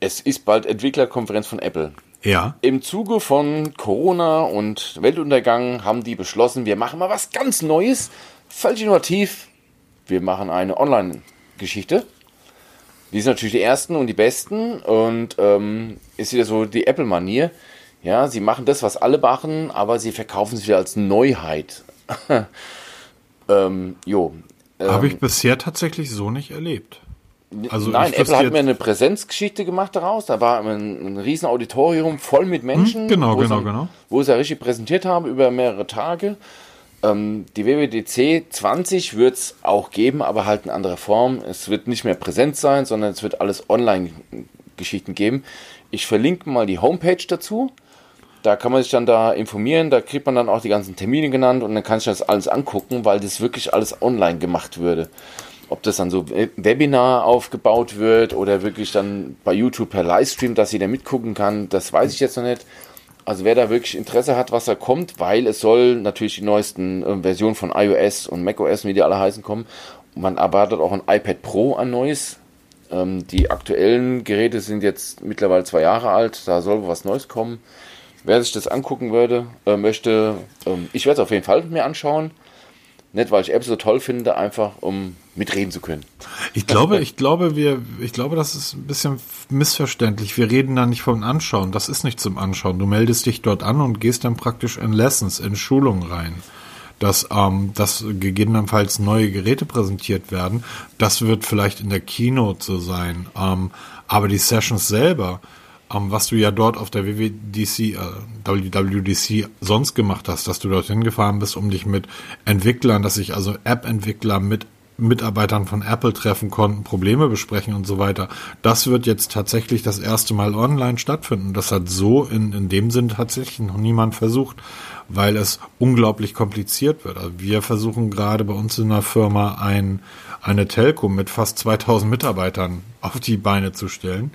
es ist bald Entwicklerkonferenz von Apple. Ja. Im Zuge von Corona und Weltuntergang haben die beschlossen, wir machen mal was ganz Neues, völlig innovativ. Wir machen eine Online-Geschichte. Die sind natürlich die ersten und die besten und ähm, ist wieder so die Apple-Manier. Ja, sie machen das, was alle machen, aber sie verkaufen es wieder als Neuheit. [laughs] ähm, jo. Ähm, Habe ich bisher tatsächlich so nicht erlebt. Also Nein, Apple hat mir eine Präsenzgeschichte gemacht daraus. Da war ein, ein riesen Auditorium voll mit Menschen. Hm, genau, genau, sie, genau. Wo sie ja richtig präsentiert haben über mehrere Tage. Ähm, die WWDC 20 wird es auch geben, aber halt in anderer Form. Es wird nicht mehr präsent sein, sondern es wird alles Online-Geschichten geben. Ich verlinke mal die Homepage dazu. Da kann man sich dann da informieren, da kriegt man dann auch die ganzen Termine genannt und dann kann ich das alles angucken, weil das wirklich alles online gemacht würde. Ob das dann so Webinar aufgebaut wird oder wirklich dann bei YouTube per Livestream, dass jeder mitgucken kann, das weiß ich jetzt noch nicht. Also wer da wirklich Interesse hat, was da kommt, weil es soll natürlich die neuesten äh, Versionen von iOS und macOS, wie die alle heißen, kommen. Man erwartet auch ein iPad Pro ein neues. Ähm, die aktuellen Geräte sind jetzt mittlerweile zwei Jahre alt, da soll was Neues kommen. Wer sich das angucken würde, äh, möchte, ähm, ich werde es auf jeden Fall mir anschauen. Nicht, weil ich Apple so toll finde, einfach um mitreden zu können. Ich glaube, ich glaube, wir, ich glaube, das ist ein bisschen missverständlich. Wir reden da nicht vom Anschauen. Das ist nicht zum Anschauen. Du meldest dich dort an und gehst dann praktisch in Lessons, in Schulungen rein. Dass, ähm, dass gegebenenfalls neue Geräte präsentiert werden. Das wird vielleicht in der Keynote so sein. Ähm, aber die Sessions selber, was du ja dort auf der WWDC, äh, WWDC sonst gemacht hast, dass du dorthin gefahren bist, um dich mit Entwicklern, dass sich also App-Entwickler mit Mitarbeitern von Apple treffen konnten, Probleme besprechen und so weiter. Das wird jetzt tatsächlich das erste Mal online stattfinden. Das hat so in, in dem Sinn tatsächlich noch niemand versucht, weil es unglaublich kompliziert wird. Also wir versuchen gerade bei uns in der Firma ein, eine Telco mit fast 2000 Mitarbeitern auf die Beine zu stellen.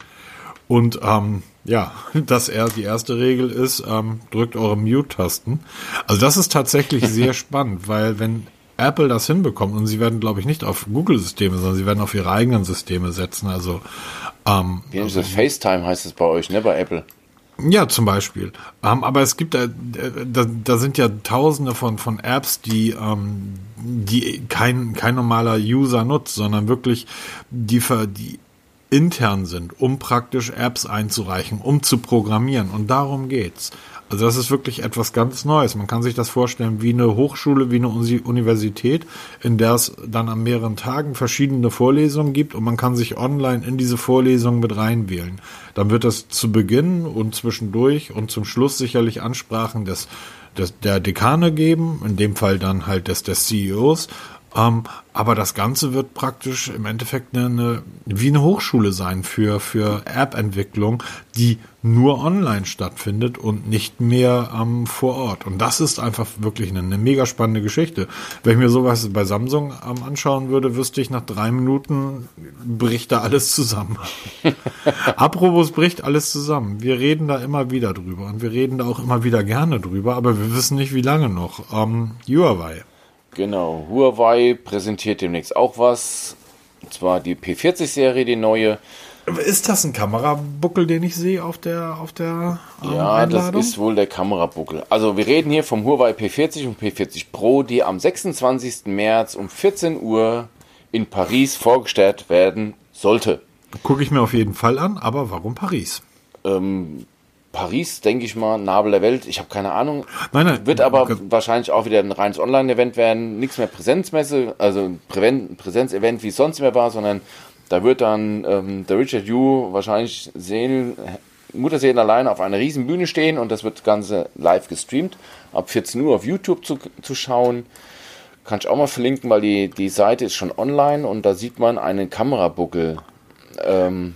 Und ähm, ja, [laughs] das er die erste Regel ist, ähm, drückt eure Mute-Tasten. Also das ist tatsächlich [laughs] sehr spannend, weil wenn Apple das hinbekommt und sie werden, glaube ich, nicht auf Google-Systeme, sondern sie werden auf ihre eigenen Systeme setzen. Also ähm, Wie also, FaceTime heißt es bei euch, ne, bei Apple. Ja, zum Beispiel. Ähm, aber es gibt da, da, da sind ja tausende von, von Apps, die, ähm, die kein, kein normaler User nutzt, sondern wirklich die, die intern sind, um praktisch Apps einzureichen, um zu programmieren. Und darum geht's. Also das ist wirklich etwas ganz Neues. Man kann sich das vorstellen wie eine Hochschule, wie eine Universität, in der es dann an mehreren Tagen verschiedene Vorlesungen gibt und man kann sich online in diese Vorlesungen mit reinwählen. Dann wird es zu Beginn und zwischendurch und zum Schluss sicherlich Ansprachen des, des der Dekane geben, in dem Fall dann halt des, des CEOs ähm, aber das Ganze wird praktisch im Endeffekt eine, eine, wie eine Hochschule sein für, für App-Entwicklung, die nur online stattfindet und nicht mehr ähm, vor Ort. Und das ist einfach wirklich eine, eine mega spannende Geschichte. Wenn ich mir sowas bei Samsung ähm, anschauen würde, wüsste ich nach drei Minuten bricht da alles zusammen. [laughs] Apropos bricht alles zusammen. Wir reden da immer wieder drüber und wir reden da auch immer wieder gerne drüber, aber wir wissen nicht, wie lange noch. Ähm, Huawei. Genau, Huawei präsentiert demnächst auch was. Und zwar die P40-Serie, die neue. Ist das ein Kamerabuckel, den ich sehe auf der auf der ähm, Ja, Einladung? das ist wohl der Kamerabuckel. Also wir reden hier vom Huawei P40 und P40 Pro, die am 26. März um 14 Uhr in Paris vorgestellt werden sollte. Gucke ich mir auf jeden Fall an, aber warum Paris? Ähm, Paris, denke ich mal, Nabel der Welt. Ich habe keine Ahnung. Nein, nein. Wird aber okay. wahrscheinlich auch wieder ein reines Online-Event werden. Nichts mehr Präsenzmesse, also ein Präsenzevent, wie es sonst mehr war, sondern da wird dann ähm, der Richard Yu wahrscheinlich sehen, Mutterseelen allein auf einer riesen Bühne stehen und das wird das Ganze live gestreamt. Ab 14 Uhr auf YouTube zu, zu schauen. Kann ich auch mal verlinken, weil die, die Seite ist schon online und da sieht man einen Kamerabuckel. Ähm,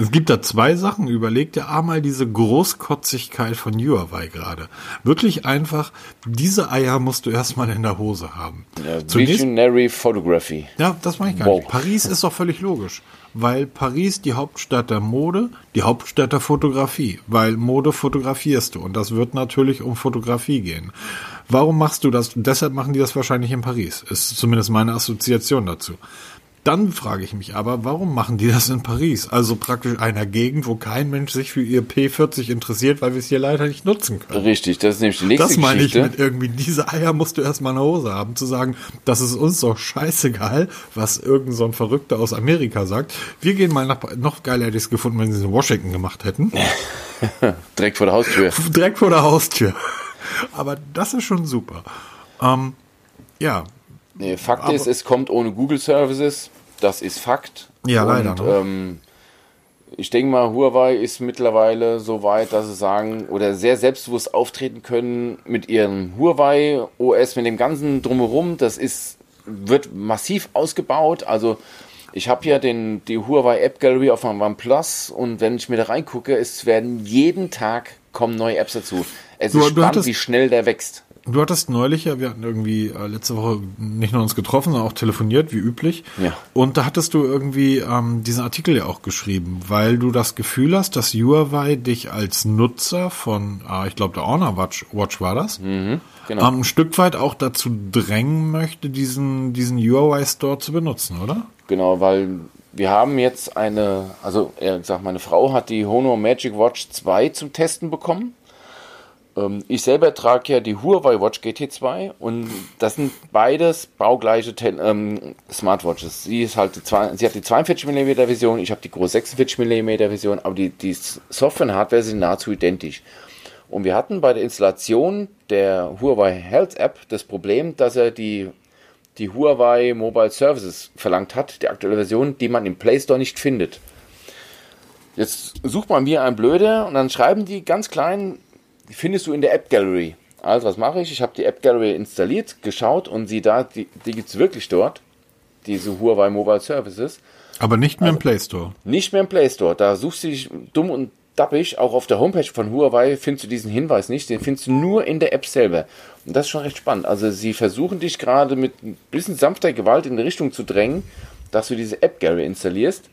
es gibt da zwei Sachen. Überleg dir einmal diese Großkotzigkeit von Huawei gerade. Wirklich einfach, diese Eier musst du erstmal in der Hose haben. Ja, Zunächst, Visionary Photography. Ja, das mache ich gar wow. nicht. Paris ist doch völlig logisch. Weil Paris die Hauptstadt der Mode, die Hauptstadt der Fotografie. Weil Mode fotografierst du. Und das wird natürlich um Fotografie gehen. Warum machst du das? Deshalb machen die das wahrscheinlich in Paris. Ist zumindest meine Assoziation dazu. Dann frage ich mich aber, warum machen die das in Paris? Also praktisch einer Gegend, wo kein Mensch sich für ihr P40 interessiert, weil wir es hier leider nicht nutzen können. Richtig, das ist nämlich die nächste Geschichte. Das meine Geschichte. ich mit irgendwie, diese Eier musst du erstmal in der Hose haben, zu sagen, das ist uns doch scheißegal, was irgend so ein Verrückter aus Amerika sagt. Wir gehen mal nach, noch geiler hätte ich es gefunden, wenn sie es in Washington gemacht hätten. [laughs] Direkt vor der Haustür. Direkt vor der Haustür. Aber das ist schon super. Ähm, ja, Nee, Fakt Aber ist, es kommt ohne Google Services. Das ist Fakt. Ja, leider. Und, ne? ähm, ich denke mal, Huawei ist mittlerweile so weit, dass sie sagen oder sehr selbstbewusst auftreten können mit ihrem Huawei OS, mit dem ganzen drumherum. Das ist, wird massiv ausgebaut. Also ich habe ja den, die Huawei App Gallery auf meinem OnePlus und wenn ich mir da reingucke, es werden jeden Tag kommen neue Apps dazu. Es du, ist spannend, wie schnell der wächst. Du hattest neulich ja, wir hatten irgendwie äh, letzte Woche nicht nur uns getroffen, sondern auch telefoniert, wie üblich. Ja. Und da hattest du irgendwie ähm, diesen Artikel ja auch geschrieben, weil du das Gefühl hast, dass Huawei dich als Nutzer von, äh, ich glaube, der Honor Watch, Watch war das, mhm, genau. ähm, ein Stück weit auch dazu drängen möchte, diesen, diesen Huawei Store zu benutzen, oder? Genau, weil wir haben jetzt eine, also er gesagt, meine Frau hat die Honor Magic Watch 2 zum Testen bekommen. Ähm, ich selber trage ja die Huawei Watch GT2 und das sind beides baugleiche ähm, Smartwatches. Sie, ist halt die, sie hat die 42 mm Version, ich habe die große 46 mm Version, aber die, die Software und Hardware sind nahezu identisch. Und wir hatten bei der Installation der Huawei Health App das Problem, dass er die, die Huawei Mobile Services verlangt hat, die aktuelle Version, die man im Play Store nicht findet. Jetzt sucht man mir ein Blöde und dann schreiben die ganz klein, findest du in der App Gallery. Also was mache ich? Ich habe die App Gallery installiert, geschaut und sie da, die, die gibt es wirklich dort, diese Huawei Mobile Services. Aber nicht mehr also, im Play Store. Nicht mehr im Play Store. Da suchst du dich dumm und dappig. Auch auf der Homepage von Huawei findest du diesen Hinweis nicht. Den findest du nur in der App selber. Und das ist schon recht spannend. Also sie versuchen dich gerade mit ein bisschen sanfter Gewalt in die Richtung zu drängen, dass du diese App Gallery installierst.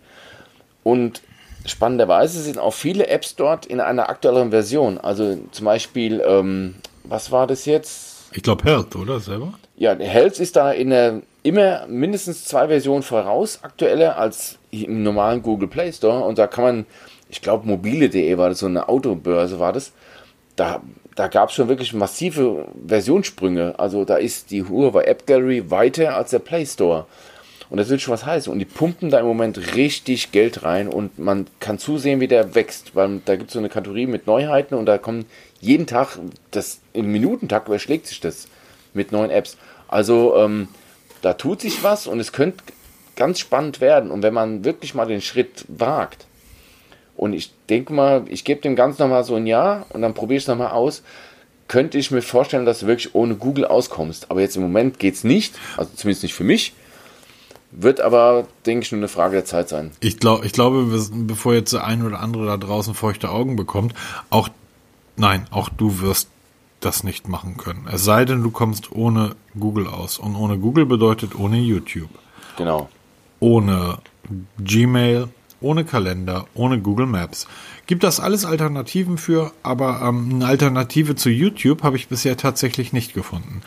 Und spannenderweise sind auch viele Apps dort in einer aktuelleren Version. Also zum Beispiel, ähm, was war das jetzt? Ich glaube Health, oder selber? Ja, Health ist da in der immer mindestens zwei Versionen voraus, aktueller als im normalen Google Play Store. Und da kann man, ich glaube, mobile.de war das, so eine Autobörse war das. Da, da gab es schon wirklich massive Versionssprünge. Also da ist die Huawei App Gallery weiter als der Play Store. Und das will schon was heißen. Und die pumpen da im Moment richtig Geld rein und man kann zusehen, wie der wächst, weil da gibt es so eine Kategorie mit Neuheiten und da kommen jeden Tag, das im Minutentakt überschlägt sich das mit neuen Apps. Also ähm, da tut sich was und es könnte ganz spannend werden. Und wenn man wirklich mal den Schritt wagt, und ich denke mal, ich gebe dem Ganzen nochmal so ein Jahr und dann probiere ich es nochmal aus, könnte ich mir vorstellen, dass du wirklich ohne Google auskommst. Aber jetzt im Moment geht es nicht, also zumindest nicht für mich. Wird aber, denke ich, nur eine Frage der Zeit sein. Ich, glaub, ich glaube, bevor jetzt der ein oder andere da draußen feuchte Augen bekommt, auch, nein, auch du wirst das nicht machen können. Es sei denn, du kommst ohne Google aus. Und ohne Google bedeutet ohne YouTube. Genau. Ohne Gmail, ohne Kalender, ohne Google Maps. Gibt das alles Alternativen für, aber ähm, eine Alternative zu YouTube habe ich bisher tatsächlich nicht gefunden.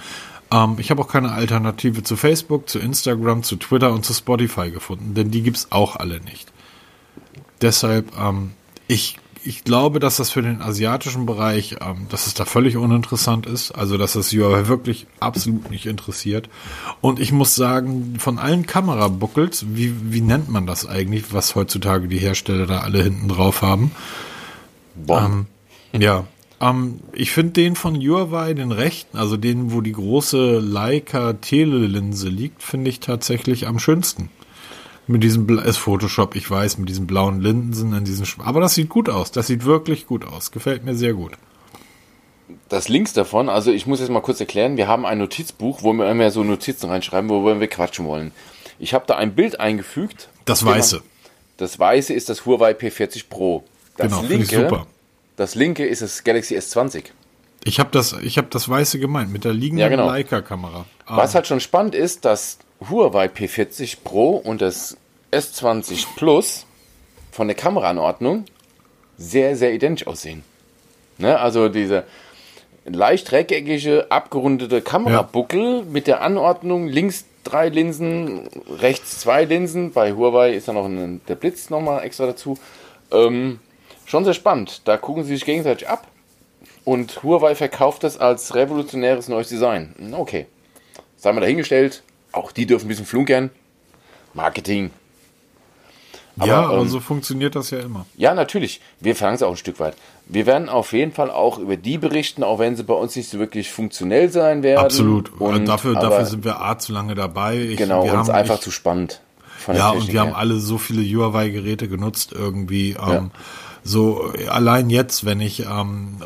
Ähm, ich habe auch keine Alternative zu Facebook, zu Instagram, zu Twitter und zu Spotify gefunden, denn die gibt's auch alle nicht. Deshalb, ähm, ich ich glaube, dass das für den asiatischen Bereich, ähm, dass es da völlig uninteressant ist. Also, dass es Huawei wirklich absolut nicht interessiert. Und ich muss sagen, von allen Kamerabuckels, wie, wie nennt man das eigentlich, was heutzutage die Hersteller da alle hinten drauf haben? Ähm, ja, ähm, ich finde den von Huawei, den rechten, also den, wo die große Leica Telelinse liegt, finde ich tatsächlich am schönsten. Mit diesem, ist Photoshop, ich weiß, mit diesen blauen Linsen in diesen, aber das sieht gut aus. Das sieht wirklich gut aus. Gefällt mir sehr gut. Das Links davon, also ich muss jetzt mal kurz erklären, wir haben ein Notizbuch, wo wir immer so Notizen reinschreiben, wo wir quatschen wollen. Ich habe da ein Bild eingefügt. Das Weiße. Das Weiße ist das Huawei P40 Pro. Das genau, linke, ich super. Das linke ist das Galaxy S20. Ich habe das, ich das Weiße gemeint mit der liegenden ja, genau. Leica-Kamera. Ah. Was halt schon spannend ist, dass Huawei P40 Pro und das S20 Plus von der Kameraanordnung sehr, sehr identisch aussehen. Ne? Also diese leicht rechteckige, abgerundete Kamerabuckel ja. mit der Anordnung links drei Linsen, rechts zwei Linsen. Bei Huawei ist da noch ein, der Blitz nochmal extra dazu. Ähm, schon sehr spannend. Da gucken sie sich gegenseitig ab. Und Huawei verkauft das als revolutionäres neues Design. Okay. Sei mal dahingestellt. Auch die dürfen ein bisschen flunkern. Marketing. Aber, ja, aber ähm, so funktioniert das ja immer. Ja, natürlich. Wir fangen es auch ein Stück weit. Wir werden auf jeden Fall auch über die berichten, auch wenn sie bei uns nicht so wirklich funktionell sein werden. Absolut. Und dafür, dafür sind wir A zu lange dabei. Ich, genau, wir uns einfach ich, zu spannend. ja, und wir her. haben alle so viele Huawei-Geräte genutzt irgendwie. Ähm, ja. So, allein jetzt, wenn ich ähm,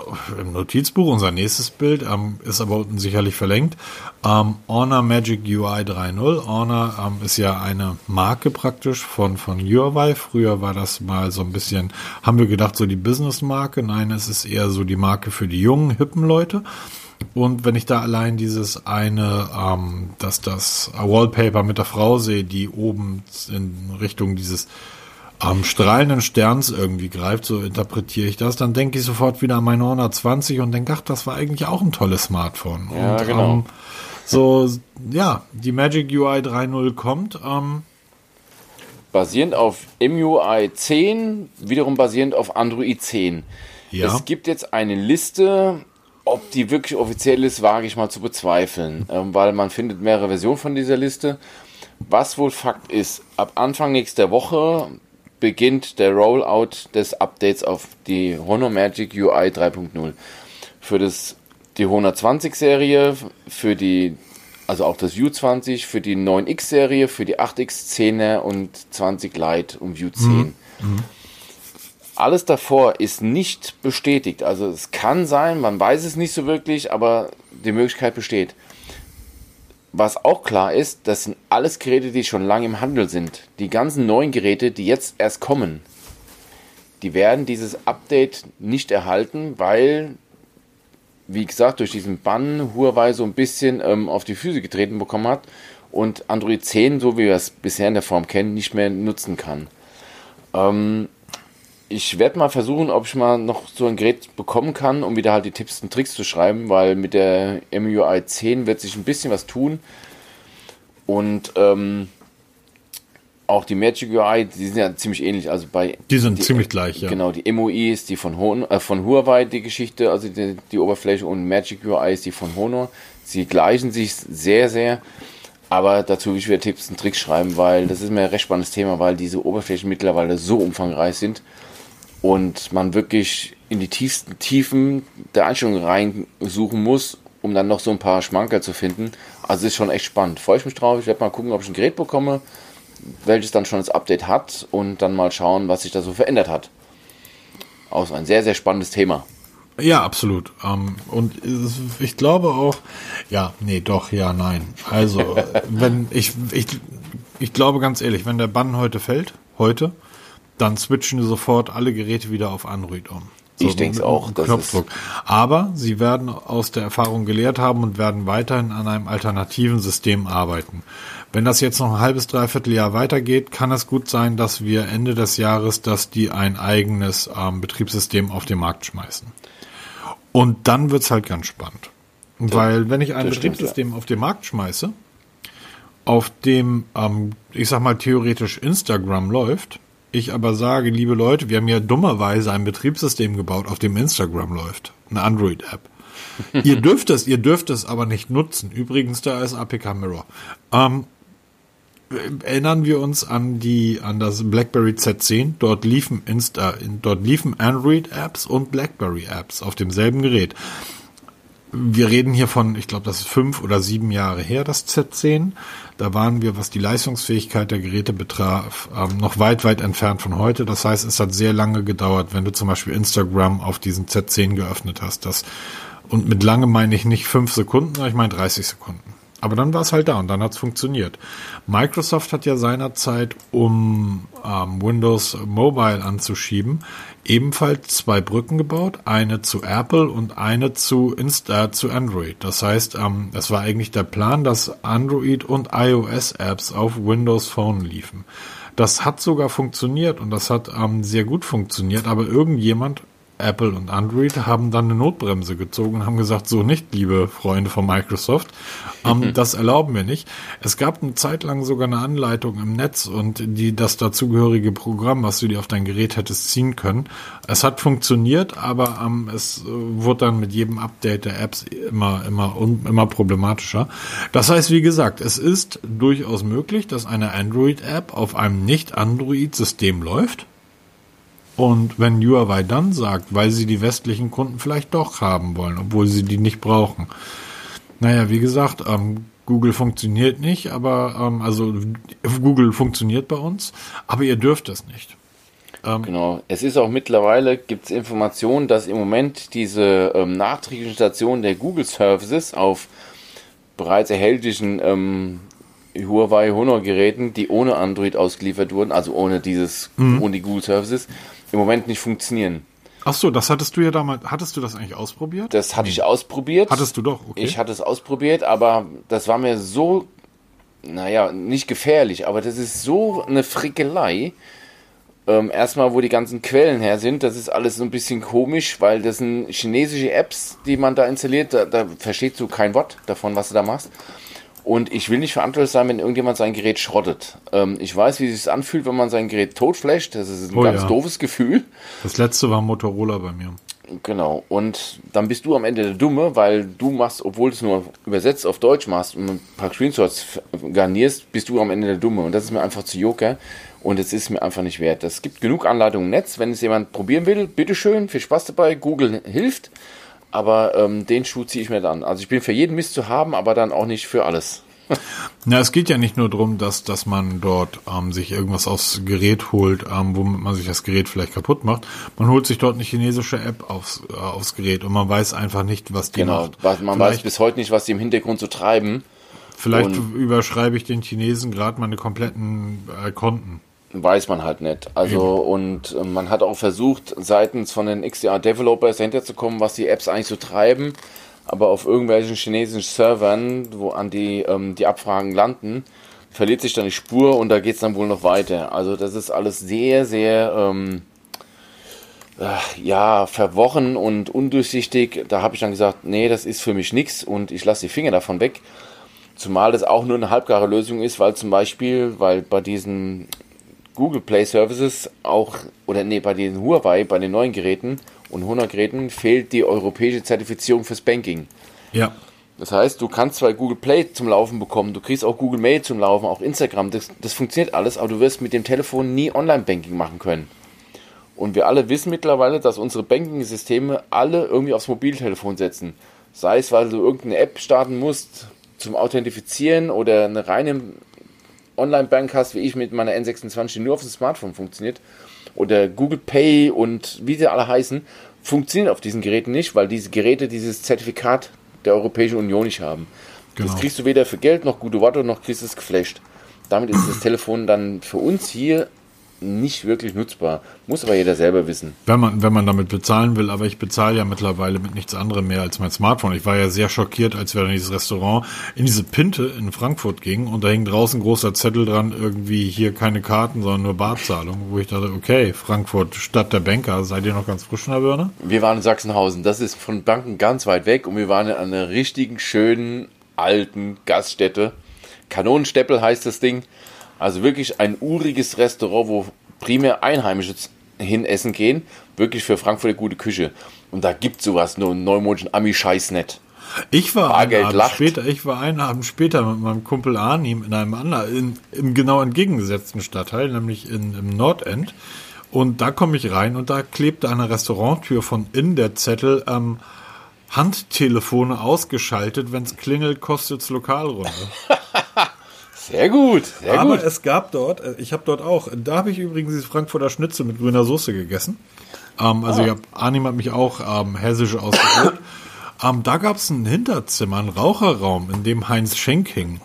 im Notizbuch, unser nächstes Bild, ähm, ist aber unten sicherlich verlinkt, ähm, Honor Magic UI 3.0. Honor ähm, ist ja eine Marke praktisch von, von Huawei. Früher war das mal so ein bisschen, haben wir gedacht, so die Business-Marke. Nein, es ist eher so die Marke für die jungen, hippen Leute. Und wenn ich da allein dieses eine, ähm, dass das Wallpaper mit der Frau sehe, die oben in Richtung dieses am strahlenden Sterns irgendwie greift, so interpretiere ich das, dann denke ich sofort wieder an mein Honor 20 und denke, ach, das war eigentlich auch ein tolles Smartphone. Ja, und, genau. Ähm, so, ja, die Magic UI 3.0 kommt. Ähm, basierend auf MUI 10, wiederum basierend auf Android 10. Ja. Es gibt jetzt eine Liste, ob die wirklich offiziell ist, wage ich mal zu bezweifeln, ähm, weil man findet mehrere Versionen von dieser Liste. Was wohl Fakt ist, ab Anfang nächster Woche beginnt der Rollout des Updates auf die Honor Magic UI 3.0. Für das, die Honor 20 Serie, für die, also auch das U20, für die 9X Serie, für die 8X 10er und 20 Lite und View 10. Mhm. Mhm. Alles davor ist nicht bestätigt. Also es kann sein, man weiß es nicht so wirklich, aber die Möglichkeit besteht. Was auch klar ist, das sind alles Geräte, die schon lange im Handel sind. Die ganzen neuen Geräte, die jetzt erst kommen, die werden dieses Update nicht erhalten, weil, wie gesagt, durch diesen Bann Huawei so ein bisschen ähm, auf die Füße getreten bekommen hat und Android 10, so wie wir es bisher in der Form kennen, nicht mehr nutzen kann. Ähm, ich werde mal versuchen, ob ich mal noch so ein Gerät bekommen kann, um wieder halt die Tipps und Tricks zu schreiben, weil mit der MUI 10 wird sich ein bisschen was tun. Und ähm, auch die Magic UI, die sind ja ziemlich ähnlich. Also bei die sind die, ziemlich gleich, ja. Genau, die MUI ist die von, Hon äh, von Huawei, die Geschichte, also die, die Oberfläche, und Magic UI ist die von Honor. Sie gleichen sich sehr, sehr. Aber dazu will ich wieder Tipps und Tricks schreiben, weil das ist mir ein recht spannendes Thema, weil diese Oberflächen mittlerweile so umfangreich sind und man wirklich in die tiefsten Tiefen der Einstellungen reinsuchen muss, um dann noch so ein paar Schmankerl zu finden. Also ist schon echt spannend. Freue ich mich drauf. Ich werde mal gucken, ob ich ein Gerät bekomme, welches dann schon das Update hat und dann mal schauen, was sich da so verändert hat. Auch ein sehr, sehr spannendes Thema. Ja, absolut. Ähm, und ich glaube auch, ja, nee, doch, ja, nein. Also, [laughs] wenn ich, ich, ich glaube ganz ehrlich, wenn der Bann heute fällt, heute, dann switchen sofort alle Geräte wieder auf Android um. So, ich denke auch. Knopfdruck. Aber sie werden aus der Erfahrung gelehrt haben und werden weiterhin an einem alternativen System arbeiten. Wenn das jetzt noch ein halbes, dreiviertel Jahr weitergeht, kann es gut sein, dass wir Ende des Jahres, dass die ein eigenes ähm, Betriebssystem auf den Markt schmeißen. Und dann wird's halt ganz spannend. Ja, Weil wenn ich ein Betriebssystem ja. auf den Markt schmeiße, auf dem, ähm, ich sag mal, theoretisch Instagram läuft, Ich aber sage, liebe Leute, wir haben ja dummerweise ein Betriebssystem gebaut, auf dem Instagram läuft. Eine Android-App. [laughs] ihr dürft es, ihr dürft es aber nicht nutzen. Übrigens, da ist APK Mirror. Ähm, erinnern wir uns an die an das BlackBerry Z10. Dort liefen Insta, dort liefen Android-Apps und BlackBerry-Apps auf demselben Gerät. Wir reden hier von, ich glaube, das ist fünf oder sieben Jahre her, das Z10. Da waren wir, was die Leistungsfähigkeit der Geräte betraf, ähm, noch weit, weit entfernt von heute. Das heißt, es hat sehr lange gedauert, wenn du zum Beispiel Instagram auf diesen Z10 geöffnet hast. Das, und mit lange meine ich nicht fünf Sekunden, sondern ich meine 30 Sekunden. Aber dann war es halt da und dann hat es funktioniert. Microsoft hat ja seinerzeit, um ähm, Windows Mobile anzuschieben, ebenfalls zwei Brücken gebaut, eine zu Apple und eine zu Insta zu Android. Das heißt, ähm, es war eigentlich der Plan, dass Android und iOS Apps auf Windows Phone liefen. Das hat sogar funktioniert und das hat ähm, sehr gut funktioniert, aber irgendjemand Apple und Android haben dann eine Notbremse gezogen und haben gesagt, so nicht, liebe Freunde von Microsoft, ähm, das erlauben wir nicht. Es gab eine Zeit lang sogar eine Anleitung im Netz und die das dazugehörige Programm, was du dir auf dein Gerät hättest ziehen können. Es hat funktioniert, aber ähm, es äh, wurde dann mit jedem Update der Apps immer, immer, immer problematischer. Das heißt, wie gesagt, es ist durchaus möglich, dass eine Android-App auf einem Nicht-Android-System läuft und wenn Huawei dann sagt, weil sie die westlichen Kunden vielleicht doch haben wollen, obwohl sie die nicht brauchen. Naja, wie gesagt, ähm, Google funktioniert nicht, aber ähm, also Google funktioniert bei uns, aber ihr dürft es nicht. Ähm, genau. Es ist auch mittlerweile, gibt es Informationen, dass im Moment diese ähm, nachträglichen Stationen der Google Services auf bereits erhältlichen ähm, Huawei Honor Geräten, die ohne Android ausgeliefert wurden, also ohne dieses, mhm. ohne die Google Services, im Moment nicht funktionieren. Ach so, das hattest du ja damals, hattest du das eigentlich ausprobiert? Das hatte ich ausprobiert. Hattest du doch, okay. Ich hatte es ausprobiert, aber das war mir so, naja, nicht gefährlich, aber das ist so eine Frickelei. Ähm, erstmal, wo die ganzen Quellen her sind, das ist alles so ein bisschen komisch, weil das sind chinesische Apps, die man da installiert, da, da verstehst du kein Wort davon, was du da machst. Und ich will nicht verantwortlich sein, wenn irgendjemand sein Gerät schrottet. Ähm, ich weiß, wie es sich anfühlt, wenn man sein Gerät totflasht. Das ist ein oh, ganz ja. doofes Gefühl. Das letzte war Motorola bei mir. Genau. Und dann bist du am Ende der Dumme, weil du machst, obwohl du es nur übersetzt auf Deutsch machst und ein paar Screenshots garnierst, bist du am Ende der Dumme. Und das ist mir einfach zu joker. Und es ist mir einfach nicht wert. Es gibt genug Anleitungen im Netz. Wenn es jemand probieren will, bitteschön, viel Spaß dabei. Google hilft aber ähm, den Schuh ziehe ich mir dann. Also ich bin für jeden Mist zu haben, aber dann auch nicht für alles. [laughs] Na, es geht ja nicht nur darum, dass, dass man dort ähm, sich irgendwas aufs Gerät holt, ähm, womit man sich das Gerät vielleicht kaputt macht. Man holt sich dort eine chinesische App aufs, äh, aufs Gerät und man weiß einfach nicht, was die genau, macht. Genau, man vielleicht, weiß bis heute nicht, was die im Hintergrund so treiben. Vielleicht und überschreibe ich den Chinesen gerade meine kompletten äh, Konten weiß man halt nicht. Also und äh, man hat auch versucht, seitens von den XDR-Developers dahinter zu kommen, was die Apps eigentlich so treiben. Aber auf irgendwelchen chinesischen Servern, wo an die, ähm, die Abfragen landen, verliert sich dann die Spur und da geht es dann wohl noch weiter. Also das ist alles sehr, sehr ähm, äh, ja, verworren und undurchsichtig. Da habe ich dann gesagt, nee, das ist für mich nichts und ich lasse die Finger davon weg. Zumal das auch nur eine halbgare Lösung ist, weil zum Beispiel, weil bei diesen Google Play Services auch, oder nee, bei den Huawei, bei den neuen Geräten und Honor-Geräten fehlt die europäische Zertifizierung fürs Banking. Ja. Das heißt, du kannst zwar Google Play zum Laufen bekommen, du kriegst auch Google Mail zum Laufen, auch Instagram, das, das funktioniert alles, aber du wirst mit dem Telefon nie Online-Banking machen können. Und wir alle wissen mittlerweile, dass unsere Banking-Systeme alle irgendwie aufs Mobiltelefon setzen. Sei es, weil du irgendeine App starten musst zum Authentifizieren oder eine reine Online-Bank hast, wie ich mit meiner N26, die nur auf dem Smartphone funktioniert, oder Google Pay und wie sie alle heißen, funktionieren auf diesen Geräten nicht, weil diese Geräte dieses Zertifikat der Europäischen Union nicht haben. Genau. Das kriegst du weder für Geld noch gute Worte noch kriegst du es geflasht. Damit ist das Telefon dann für uns hier nicht wirklich nutzbar. Muss aber jeder selber wissen. Wenn man, wenn man damit bezahlen will, aber ich bezahle ja mittlerweile mit nichts anderem mehr als mein Smartphone. Ich war ja sehr schockiert, als wir in dieses Restaurant in diese Pinte in Frankfurt gingen und da hing draußen großer Zettel dran, irgendwie hier keine Karten, sondern nur Barzahlung, wo ich dachte, okay, Frankfurt, Stadt der Banker, seid ihr noch ganz frisch, Herr Börner? Wir waren in Sachsenhausen, das ist von Banken ganz weit weg und wir waren in einer richtigen, schönen, alten Gaststätte. Kanonensteppel heißt das Ding. Also wirklich ein uriges Restaurant, wo primär Einheimische hin essen gehen. Wirklich für Frankfurt eine gute Küche. Und da gibt sowas nur neumodischen Ami-Scheiß nicht. Ich war, einen Abend später, ich war einen Abend später mit meinem Kumpel Arnim in einem anderen, in, im genau entgegengesetzten Stadtteil, nämlich in, im Nordend. Und da komme ich rein und da klebte an der Restauranttür von innen der Zettel, ähm, Handtelefone ausgeschaltet, wenn es klingelt, kostet's Lokalrunde. [laughs] Sehr gut, sehr Aber gut. es gab dort, äh, ich habe dort auch, da habe ich übrigens dieses Frankfurter Schnitzel mit grüner Soße gegessen. Ähm, also ah. ich hab, Arnim hat mich auch ähm, hessisch ausgesucht. [laughs] ähm, da gab es ein Hinterzimmer, einen Raucherraum, in dem Heinz Schenk hing.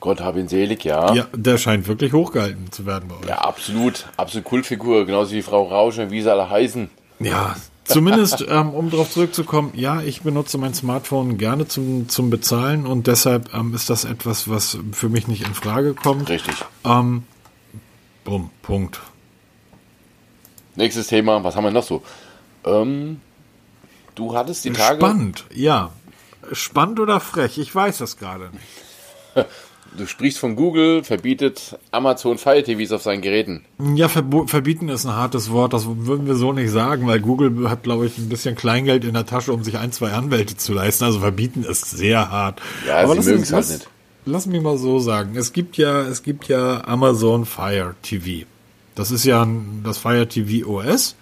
Gott hab ihn selig, ja. Ja, der scheint wirklich hochgehalten zu werden bei euch. Ja, absolut. Absolut Kultfigur, genauso wie Frau Rausch und wie sie alle heißen. Ja, zumindest, ähm, um darauf zurückzukommen, ja, ich benutze mein Smartphone gerne zum, zum Bezahlen und deshalb ähm, ist das etwas, was für mich nicht in Frage kommt. Richtig. Ähm, bumm, Punkt. Nächstes Thema, was haben wir noch so? Ähm, du hattest die Tage. Spannend, ja. Spannend oder frech? Ich weiß das gerade nicht. [laughs] Du sprichst von Google, verbietet Amazon Fire TVs auf seinen Geräten. Ja, verbieten ist ein hartes Wort, das würden wir so nicht sagen, weil Google hat, glaube ich, ein bisschen Kleingeld in der Tasche, um sich ein, zwei Anwälte zu leisten. Also verbieten ist sehr hart. Ja, Aber sie mögen es halt nicht. Lass mich mal so sagen. Es gibt ja, es gibt ja Amazon Fire TV. Das ist ja das Fire TV OS.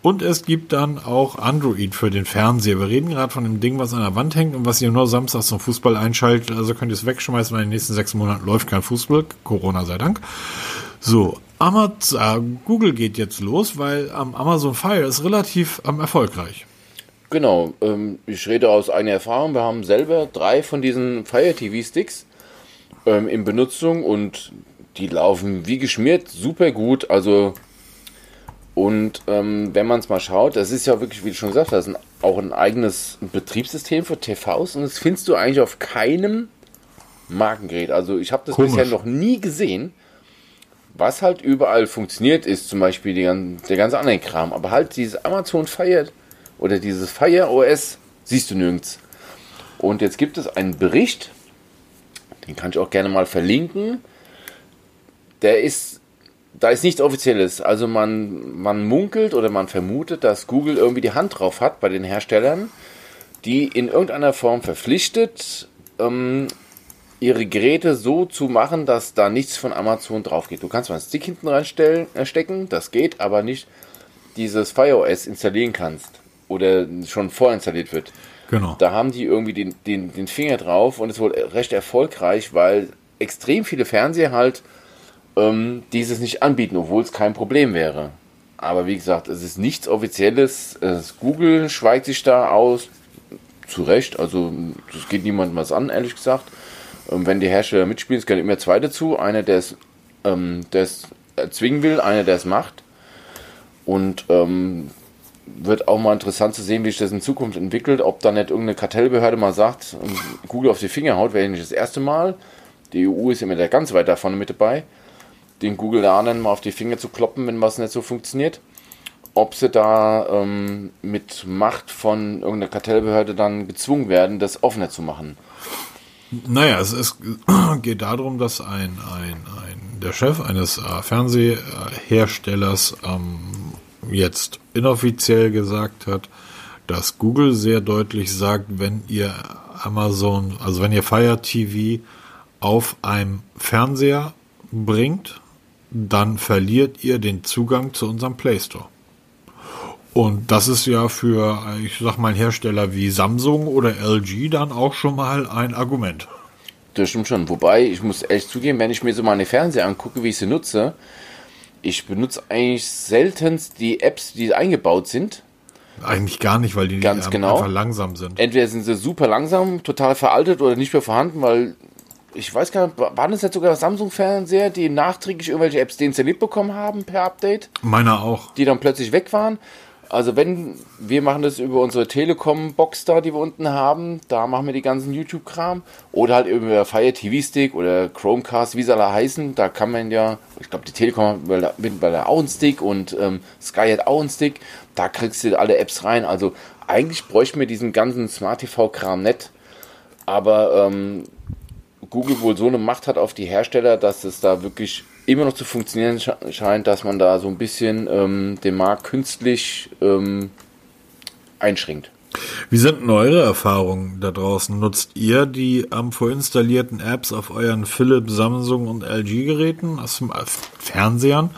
Und es gibt dann auch Android für den Fernseher. Wir reden gerade von dem Ding, was an der Wand hängt und was ihr nur samstags zum Fußball einschaltet. Also könnt ihr es wegschmeißen, weil in den nächsten sechs Monaten läuft kein Fußball. Corona sei Dank. So, Amazon, äh, Google geht jetzt los, weil ähm, Amazon Fire ist relativ ähm, erfolgreich. Genau, ähm, ich rede aus eigener Erfahrung. Wir haben selber drei von diesen Fire TV Sticks in Benutzung und die laufen wie geschmiert, super gut. Also und ähm, wenn man es mal schaut, das ist ja wirklich, wie du schon gesagt hast, ein, auch ein eigenes Betriebssystem für TVs und das findest du eigentlich auf keinem Markengerät. Also ich habe das Komisch. bisher noch nie gesehen. Was halt überall funktioniert, ist zum Beispiel die, der ganze andere Kram. Aber halt dieses Amazon Fire oder dieses Fire OS siehst du nirgends. Und jetzt gibt es einen Bericht, den kann ich auch gerne mal verlinken. Der ist da ist nichts Offizielles. Also man, man munkelt oder man vermutet, dass Google irgendwie die Hand drauf hat bei den Herstellern, die in irgendeiner Form verpflichtet, ähm, ihre Geräte so zu machen, dass da nichts von Amazon drauf geht. Du kannst mal einen Stick hinten reinstellen, äh, das geht, aber nicht dieses Fire OS installieren kannst oder schon vorinstalliert wird. Genau. Da haben die irgendwie den, den, den Finger drauf und es wurde recht erfolgreich, weil extrem viele Fernseher halt ähm, dieses nicht anbieten, obwohl es kein Problem wäre. Aber wie gesagt, es ist nichts Offizielles. Es, Google schweigt sich da aus. Zu Recht. Also, das geht niemandem was an, ehrlich gesagt. Ähm, wenn die Hersteller mitspielen, es gehören immer zwei dazu. Einer, der es ähm, erzwingen will, einer, der es macht. Und ähm, wird auch mal interessant zu sehen, wie sich das in Zukunft entwickelt. Ob da nicht irgendeine Kartellbehörde mal sagt, Google auf die Finger haut, wäre nicht das erste Mal. Die EU ist immer da ganz weit davon mit dabei den Google Lernen mal auf die Finger zu kloppen, wenn was nicht so funktioniert. Ob sie da ähm, mit Macht von irgendeiner Kartellbehörde dann gezwungen werden, das offener zu machen. Naja, es, es [clears throat] geht darum, dass ein, ein, ein der Chef eines äh, Fernseherstellers ähm, jetzt inoffiziell gesagt hat, dass Google sehr deutlich sagt, wenn ihr Amazon, also wenn ihr Fire TV auf einem Fernseher bringt, dann verliert ihr den Zugang zu unserem Play Store. Und das ist ja für, ich sag mal, Hersteller wie Samsung oder LG dann auch schon mal ein Argument. Das stimmt schon. Wobei, ich muss ehrlich zugeben, wenn ich mir so meine Fernseher angucke, wie ich sie nutze, ich benutze eigentlich seltenst die Apps, die eingebaut sind. Eigentlich gar nicht, weil die Ganz genau. einfach langsam sind. Entweder sind sie super langsam, total veraltet oder nicht mehr vorhanden, weil ich weiß gar nicht, waren es jetzt sogar Samsung-Fernseher, die nachträglich irgendwelche Apps deinstalliert bekommen haben per Update? Meiner auch. Die dann plötzlich weg waren. Also wenn, wir machen das über unsere Telekom-Box da, die wir unten haben, da machen wir die ganzen YouTube-Kram. Oder halt über Fire TV-Stick oder Chromecast, wie sie alle heißen. Da kann man ja, ich glaube die Telekom hat mittlerweile auch einen Stick und ähm, Sky hat auch einen Stick. Da kriegst du alle Apps rein. Also eigentlich bräuchten wir diesen ganzen Smart TV-Kram nicht. Aber ähm, Google wohl so eine Macht hat auf die Hersteller, dass es da wirklich immer noch zu funktionieren scheint, dass man da so ein bisschen ähm, den Markt künstlich ähm, einschränkt. Wie sind denn eure Erfahrungen da draußen? Nutzt ihr die ähm, vorinstallierten Apps auf euren Philips, Samsung und LG-Geräten, aus dem Fernsehern?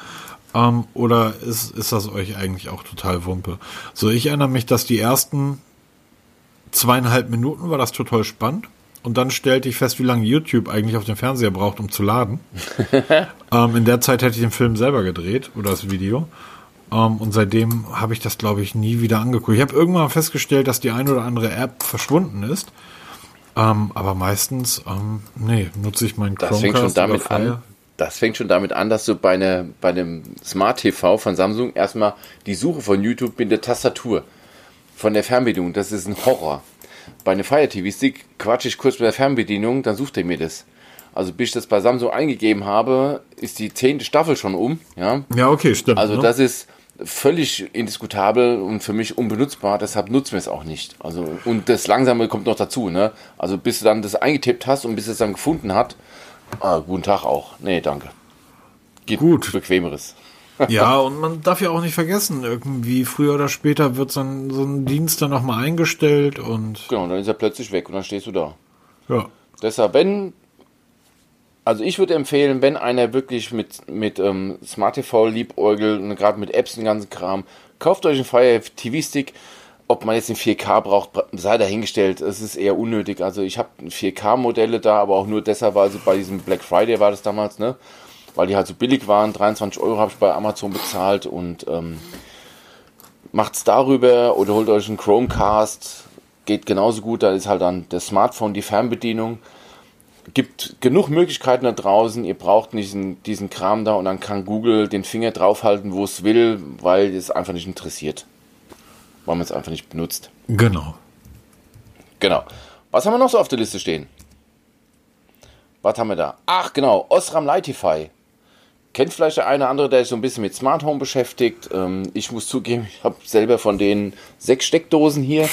Ähm, oder ist, ist das euch eigentlich auch total Wumpe? So, ich erinnere mich, dass die ersten zweieinhalb Minuten war das total spannend. Und dann stellte ich fest, wie lange YouTube eigentlich auf dem Fernseher braucht, um zu laden. [laughs] ähm, in der Zeit hätte ich den Film selber gedreht oder das Video. Ähm, und seitdem habe ich das, glaube ich, nie wieder angeguckt. Ich habe irgendwann festgestellt, dass die eine oder andere App verschwunden ist. Ähm, aber meistens, ähm, nee, nutze ich meinen Chromecast das fängt schon damit an. Das fängt schon damit an, dass du bei, eine, bei einem Smart TV von Samsung erstmal die Suche von YouTube mit der Tastatur von der Fernbedienung, das ist ein Horror. Bei einem Fire TV Stick quatsche ich kurz mit der Fernbedienung, dann sucht er mir das. Also bis ich das bei Samsung eingegeben habe, ist die zehnte Staffel schon um. Ja, ja okay, stimmt. Also ne? das ist völlig indiskutabel und für mich unbenutzbar, deshalb nutzen wir es auch nicht. Also, und das Langsame kommt noch dazu, ne? Also bis du dann das eingetippt hast und bis es dann gefunden hat, ah, guten Tag auch. Nee, danke. Gibt Gut. Bequemeres. Ja, und man darf ja auch nicht vergessen, irgendwie früher oder später wird so ein, so ein Dienst dann nochmal eingestellt und. Genau, dann ist er plötzlich weg und dann stehst du da. Ja. Deshalb, wenn also ich würde empfehlen, wenn einer wirklich mit, mit ähm, Smart TV liebäugelt und gerade mit Apps und ganzen Kram, kauft euch einen Fire TV Stick. Ob man jetzt einen 4K braucht, sei dahingestellt. Es ist eher unnötig. Also ich habe 4K-Modelle da, aber auch nur deshalb, weil sie bei diesem Black Friday war das damals, ne? Weil die halt so billig waren. 23 Euro habe ich bei Amazon bezahlt und ähm, macht's darüber oder holt euch einen Chromecast. Geht genauso gut. Da ist halt dann das Smartphone, die Fernbedienung gibt genug Möglichkeiten da draußen. Ihr braucht nicht diesen, diesen Kram da und dann kann Google den Finger draufhalten, wo es will, weil es einfach nicht interessiert. Weil man es einfach nicht benutzt. Genau. Genau. Was haben wir noch so auf der Liste stehen? Was haben wir da? Ach, genau. Osram Lightify. Kennt vielleicht der eine oder andere, der sich so ein bisschen mit Smart Home beschäftigt. Ähm, ich muss zugeben, ich habe selber von den sechs Steckdosen hier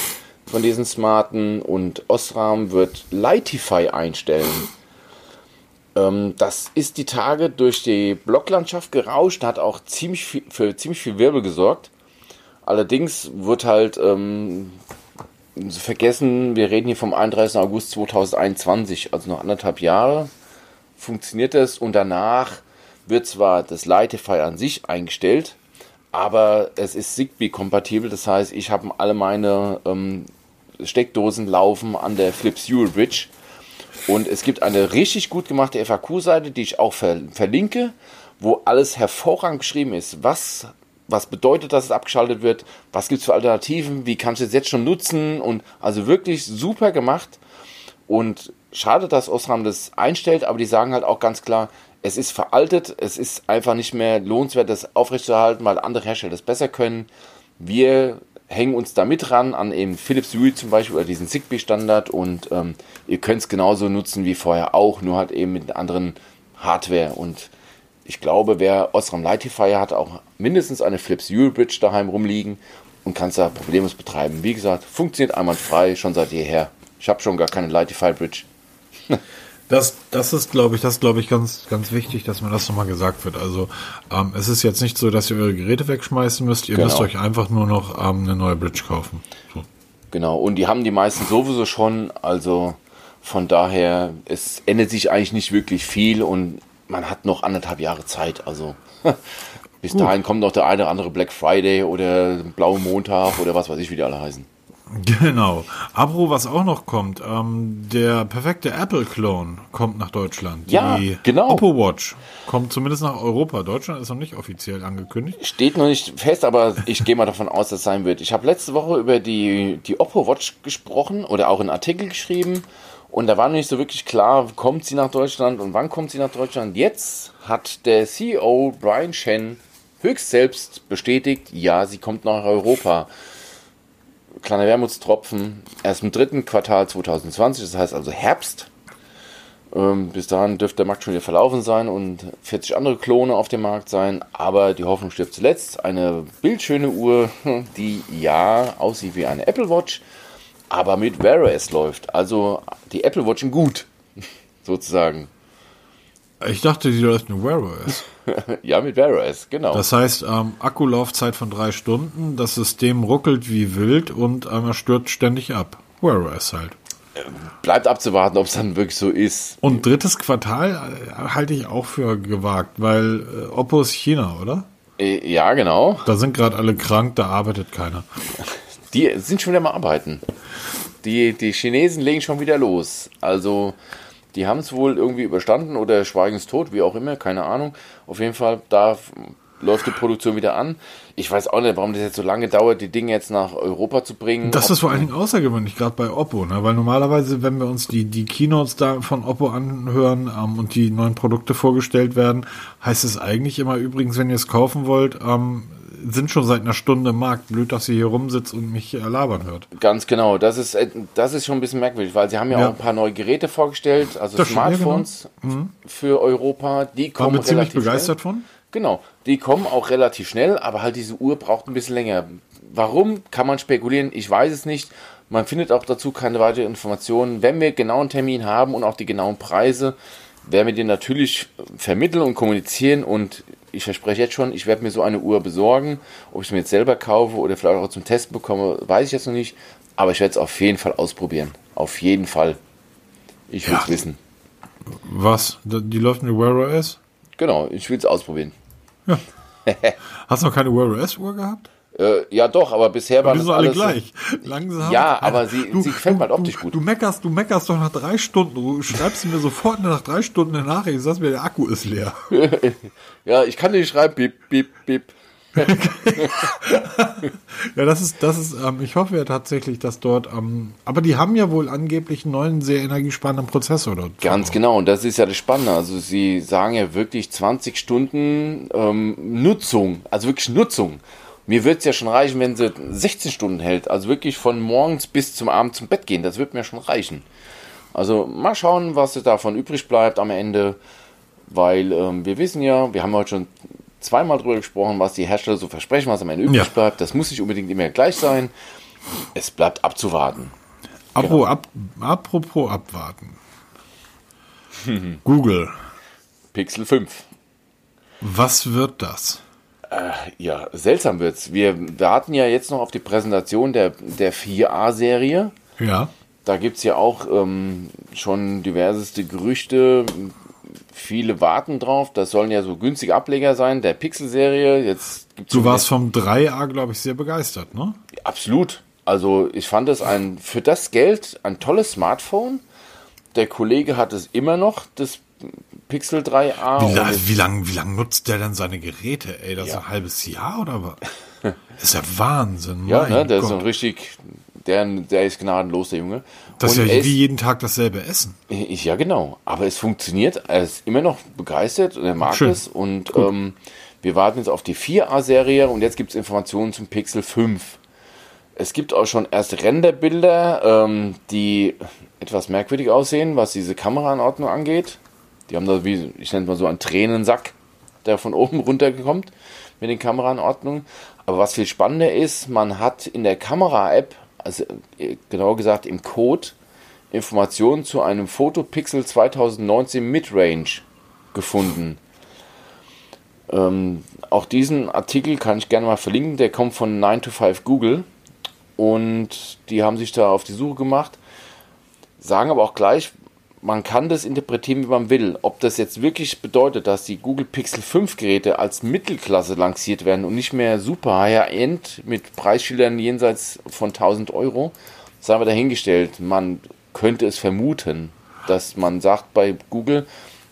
von diesen smarten und Osram wird Lightify einstellen. Ähm, das ist die Tage durch die Blocklandschaft gerauscht, hat auch ziemlich viel, für ziemlich viel Wirbel gesorgt. Allerdings wird halt ähm, vergessen, wir reden hier vom 31. August 2021, also noch anderthalb Jahre funktioniert das und danach wird zwar das Lightify an sich eingestellt, aber es ist Zigbee-kompatibel, das heißt, ich habe alle meine ähm, Steckdosen laufen an der Philips Hue Bridge. Und es gibt eine richtig gut gemachte FAQ-Seite, die ich auch ver verlinke, wo alles hervorragend beschrieben ist. Was, was bedeutet, dass es abgeschaltet wird? Was gibt es für Alternativen? Wie kannst du es jetzt schon nutzen? Und also wirklich super gemacht. Und schade, dass Osram das einstellt, aber die sagen halt auch ganz klar, es ist veraltet, es ist einfach nicht mehr lohnenswert, das aufrechtzuerhalten, weil andere Hersteller das besser können. Wir hängen uns da mit ran an eben Philips Hue zum Beispiel oder diesen Zigbee-Standard und ähm, ihr könnt es genauso nutzen wie vorher auch, nur halt eben mit anderen Hardware und ich glaube, wer Osram Lightifier hat, auch mindestens eine Philips Hue Bridge daheim rumliegen und kann es da problemlos betreiben. Wie gesagt, funktioniert einwandfrei schon seit jeher. Ich habe schon gar keine Lightify Bridge. [laughs] Das, das ist, glaube ich, das glaube ich ganz, ganz wichtig, dass mir das nochmal gesagt wird. Also ähm, es ist jetzt nicht so, dass ihr eure Geräte wegschmeißen müsst. Ihr genau. müsst euch einfach nur noch ähm, eine neue Bridge kaufen. So. Genau. Und die haben die meisten sowieso schon. Also von daher, es ändert sich eigentlich nicht wirklich viel und man hat noch anderthalb Jahre Zeit. Also [laughs] bis Gut. dahin kommt noch der eine oder andere Black Friday oder Blaue Montag oder was weiß ich, wie die alle heißen. Genau. Apro, was auch noch kommt, ähm, der perfekte Apple-Clone kommt nach Deutschland. Ja, Die genau. Oppo Watch kommt zumindest nach Europa. Deutschland ist noch nicht offiziell angekündigt. Steht noch nicht fest, aber ich gehe mal davon aus, dass es sein wird. Ich habe letzte Woche über die, die Oppo Watch gesprochen oder auch einen Artikel geschrieben. Und da war noch nicht so wirklich klar, kommt sie nach Deutschland und wann kommt sie nach Deutschland. Jetzt hat der CEO Brian Shen höchst selbst bestätigt, ja, sie kommt nach Europa kleiner Wermutstropfen, erst im dritten Quartal 2020, das heißt also Herbst. Ähm, bis dahin dürfte der Markt schon wieder verlaufen sein und 40 andere Klone auf dem Markt sein, aber die Hoffnung stirbt zuletzt. Eine bildschöne Uhr, [laughs] die ja aussieht wie eine Apple Watch, aber mit Wear OS läuft. Also die Apple Watch in gut. [laughs] sozusagen. Ich dachte, die läuft mit Wear OS. [laughs] ja, mit Wear OS, genau. Das heißt, ähm, Akkulaufzeit von drei Stunden, das System ruckelt wie wild und ähm, er stürzt ständig ab. Wear OS halt. Bleibt abzuwarten, ob es dann wirklich so ist. Und drittes Quartal äh, halte ich auch für gewagt, weil äh, Oppo ist China, oder? Äh, ja, genau. Da sind gerade alle krank, da arbeitet keiner. [laughs] Die sind schon wieder mal arbeiten. Die, die Chinesen legen schon wieder los. Also, die haben es wohl irgendwie überstanden oder schweigenstot, wie auch immer, keine Ahnung. Auf jeden Fall, da läuft die Produktion wieder an. Ich weiß auch nicht, warum das jetzt so lange dauert, die Dinge jetzt nach Europa zu bringen. Das ist vor allen Dingen außergewöhnlich, gerade bei Oppo, ne? weil normalerweise, wenn wir uns die, die Keynotes da von Oppo anhören ähm, und die neuen Produkte vorgestellt werden, heißt es eigentlich immer übrigens, wenn ihr es kaufen wollt, ähm, sind schon seit einer Stunde im Markt. Blöd, dass sie hier rumsitzt und mich labern hört. Ganz genau. Das ist, äh, das ist schon ein bisschen merkwürdig, weil sie haben ja, ja. auch ein paar neue Geräte vorgestellt, also das Smartphones genau. mhm. für Europa. Die kommen War ziemlich begeistert schnell. von. Genau, die kommen auch relativ schnell, aber halt diese Uhr braucht ein bisschen länger. Warum, kann man spekulieren, ich weiß es nicht. Man findet auch dazu keine weiteren Informationen. Wenn wir genau einen Termin haben und auch die genauen Preise, werden wir den natürlich vermitteln und kommunizieren und ich verspreche jetzt schon, ich werde mir so eine Uhr besorgen. Ob ich es mir jetzt selber kaufe oder vielleicht auch zum Testen bekomme, weiß ich jetzt noch nicht. Aber ich werde es auf jeden Fall ausprobieren. Auf jeden Fall. Ich will es ja. wissen. Was? Die läuft mit Wear OS? Genau, ich will es ausprobieren. Ja. Hast du noch keine Wear OS Uhr gehabt? Äh, ja, doch, aber bisher waren das alle gleich. Langsam. Ja, aber sie, du, sie gefällt mir halt optisch gut. Du meckerst, du meckerst doch nach drei Stunden. Du schreibst mir sofort nach drei Stunden eine Nachricht, sagst mir, der Akku ist leer. [laughs] ja, ich kann nicht schreiben, bip, bip, bip. ja, das ist, das ist, ähm, ich hoffe ja tatsächlich, dass dort, ähm, aber die haben ja wohl angeblich einen neuen, sehr energiesparenden Prozessor dort. Ganz genau, und das ist ja das Spannende. Also sie sagen ja wirklich 20 Stunden ähm, Nutzung, also wirklich Nutzung. Mir wird es ja schon reichen, wenn sie 16 Stunden hält. Also wirklich von morgens bis zum Abend zum Bett gehen. Das wird mir schon reichen. Also mal schauen, was davon übrig bleibt am Ende. Weil ähm, wir wissen ja, wir haben heute schon zweimal drüber gesprochen, was die Hersteller so versprechen, was am Ende übrig ja. bleibt. Das muss nicht unbedingt immer gleich sein. Es bleibt abzuwarten. Apropos, genau. ab, apropos abwarten. Google. Pixel 5. Was wird das? Äh, ja, seltsam wird's. Wir warten ja jetzt noch auf die Präsentation der, der 4A-Serie. Ja. Da gibt es ja auch ähm, schon diverseste Gerüchte. Viele warten drauf. Das sollen ja so günstige Ableger sein, der Pixel-Serie. Jetzt gibt's du warst vom 3A, glaube ich, sehr begeistert, ne? Absolut. Also ich fand es ein für das Geld ein tolles Smartphone. Der Kollege hat es immer noch, das Pixel 3a. Wie, la wie lange wie lang nutzt der denn seine Geräte? Ey, das ja. ist ein halbes Jahr oder was? Das ist ja Wahnsinn. Ja, ne, der Gott. ist so richtig, der, der ist gnadenlos, der Junge. Das ist ja wie jeden Tag dasselbe Essen. Ich, ja, genau. Aber es funktioniert. Er ist immer noch begeistert und er mag Schön. es. Und ähm, wir warten jetzt auf die 4A-Serie und jetzt gibt es Informationen zum Pixel 5. Es gibt auch schon erste Renderbilder, ähm, die etwas merkwürdig aussehen, was diese Kameraanordnung angeht. Die haben da wie, ich nenne es mal so einen Tränensack, der von oben runterkommt mit den Kameraanordnungen. Aber was viel spannender ist, man hat in der Kamera-App, also genauer gesagt im Code, Informationen zu einem Fotopixel 2019 Midrange gefunden. Ähm, auch diesen Artikel kann ich gerne mal verlinken, der kommt von 9 to 5 Google und die haben sich da auf die Suche gemacht, sagen aber auch gleich, man kann das interpretieren, wie man will. Ob das jetzt wirklich bedeutet, dass die Google Pixel 5 Geräte als Mittelklasse lanciert werden und nicht mehr super High-End mit Preisschildern jenseits von 1000 Euro, sei wir dahingestellt. Man könnte es vermuten, dass man sagt bei Google,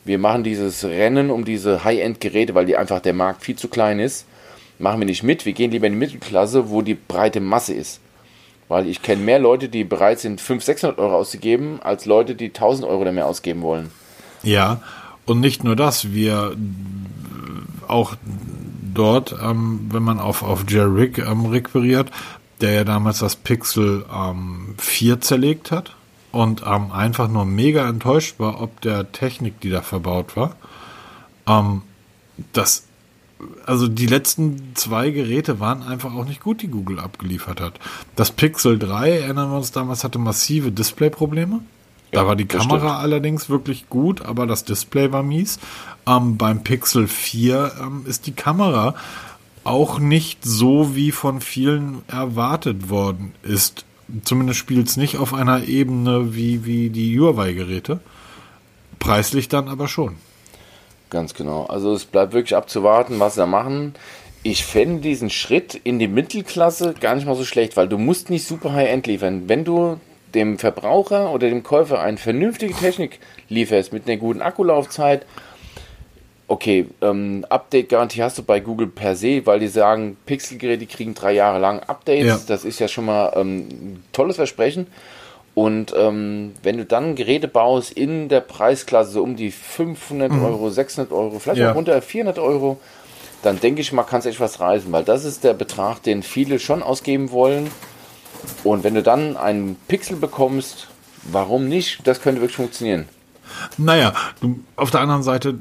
wir machen dieses Rennen um diese High-End-Geräte, weil die einfach der Markt viel zu klein ist, machen wir nicht mit. Wir gehen lieber in die Mittelklasse, wo die breite Masse ist. Weil ich kenne mehr Leute, die bereit sind, 500, 600 Euro auszugeben, als Leute, die 1000 Euro oder mehr ausgeben wollen. Ja, und nicht nur das, wir auch dort, ähm, wenn man auf, auf Jerry Rick ähm, requiriert, der ja damals das Pixel ähm, 4 zerlegt hat und ähm, einfach nur mega enttäuscht war, ob der Technik, die da verbaut war. Ähm, das also die letzten zwei Geräte waren einfach auch nicht gut, die Google abgeliefert hat. Das Pixel 3, erinnern wir uns damals, hatte massive Displayprobleme. Ja, da war die Kamera stimmt. allerdings wirklich gut, aber das Display war mies. Ähm, beim Pixel 4 ähm, ist die Kamera auch nicht so, wie von vielen erwartet worden ist. Zumindest spielt es nicht auf einer Ebene wie, wie die Huawei-Geräte. Preislich dann aber schon. Ganz genau. Also es bleibt wirklich abzuwarten, was sie da machen. Ich fände diesen Schritt in die Mittelklasse gar nicht mal so schlecht, weil du musst nicht super High-End liefern. Wenn du dem Verbraucher oder dem Käufer eine vernünftige Technik lieferst mit einer guten Akkulaufzeit, okay, ähm, Update-Garantie hast du bei Google per se, weil die sagen, Pixel-Geräte kriegen drei Jahre lang Updates. Ja. Das ist ja schon mal ähm, ein tolles Versprechen. Und ähm, wenn du dann Geräte baust in der Preisklasse so um die 500 mhm. Euro, 600 Euro, vielleicht ja. auch unter 400 Euro, dann denke ich mal, kannst du echt was reißen, weil das ist der Betrag, den viele schon ausgeben wollen. Und wenn du dann einen Pixel bekommst, warum nicht? Das könnte wirklich funktionieren. Naja, du, auf der anderen Seite,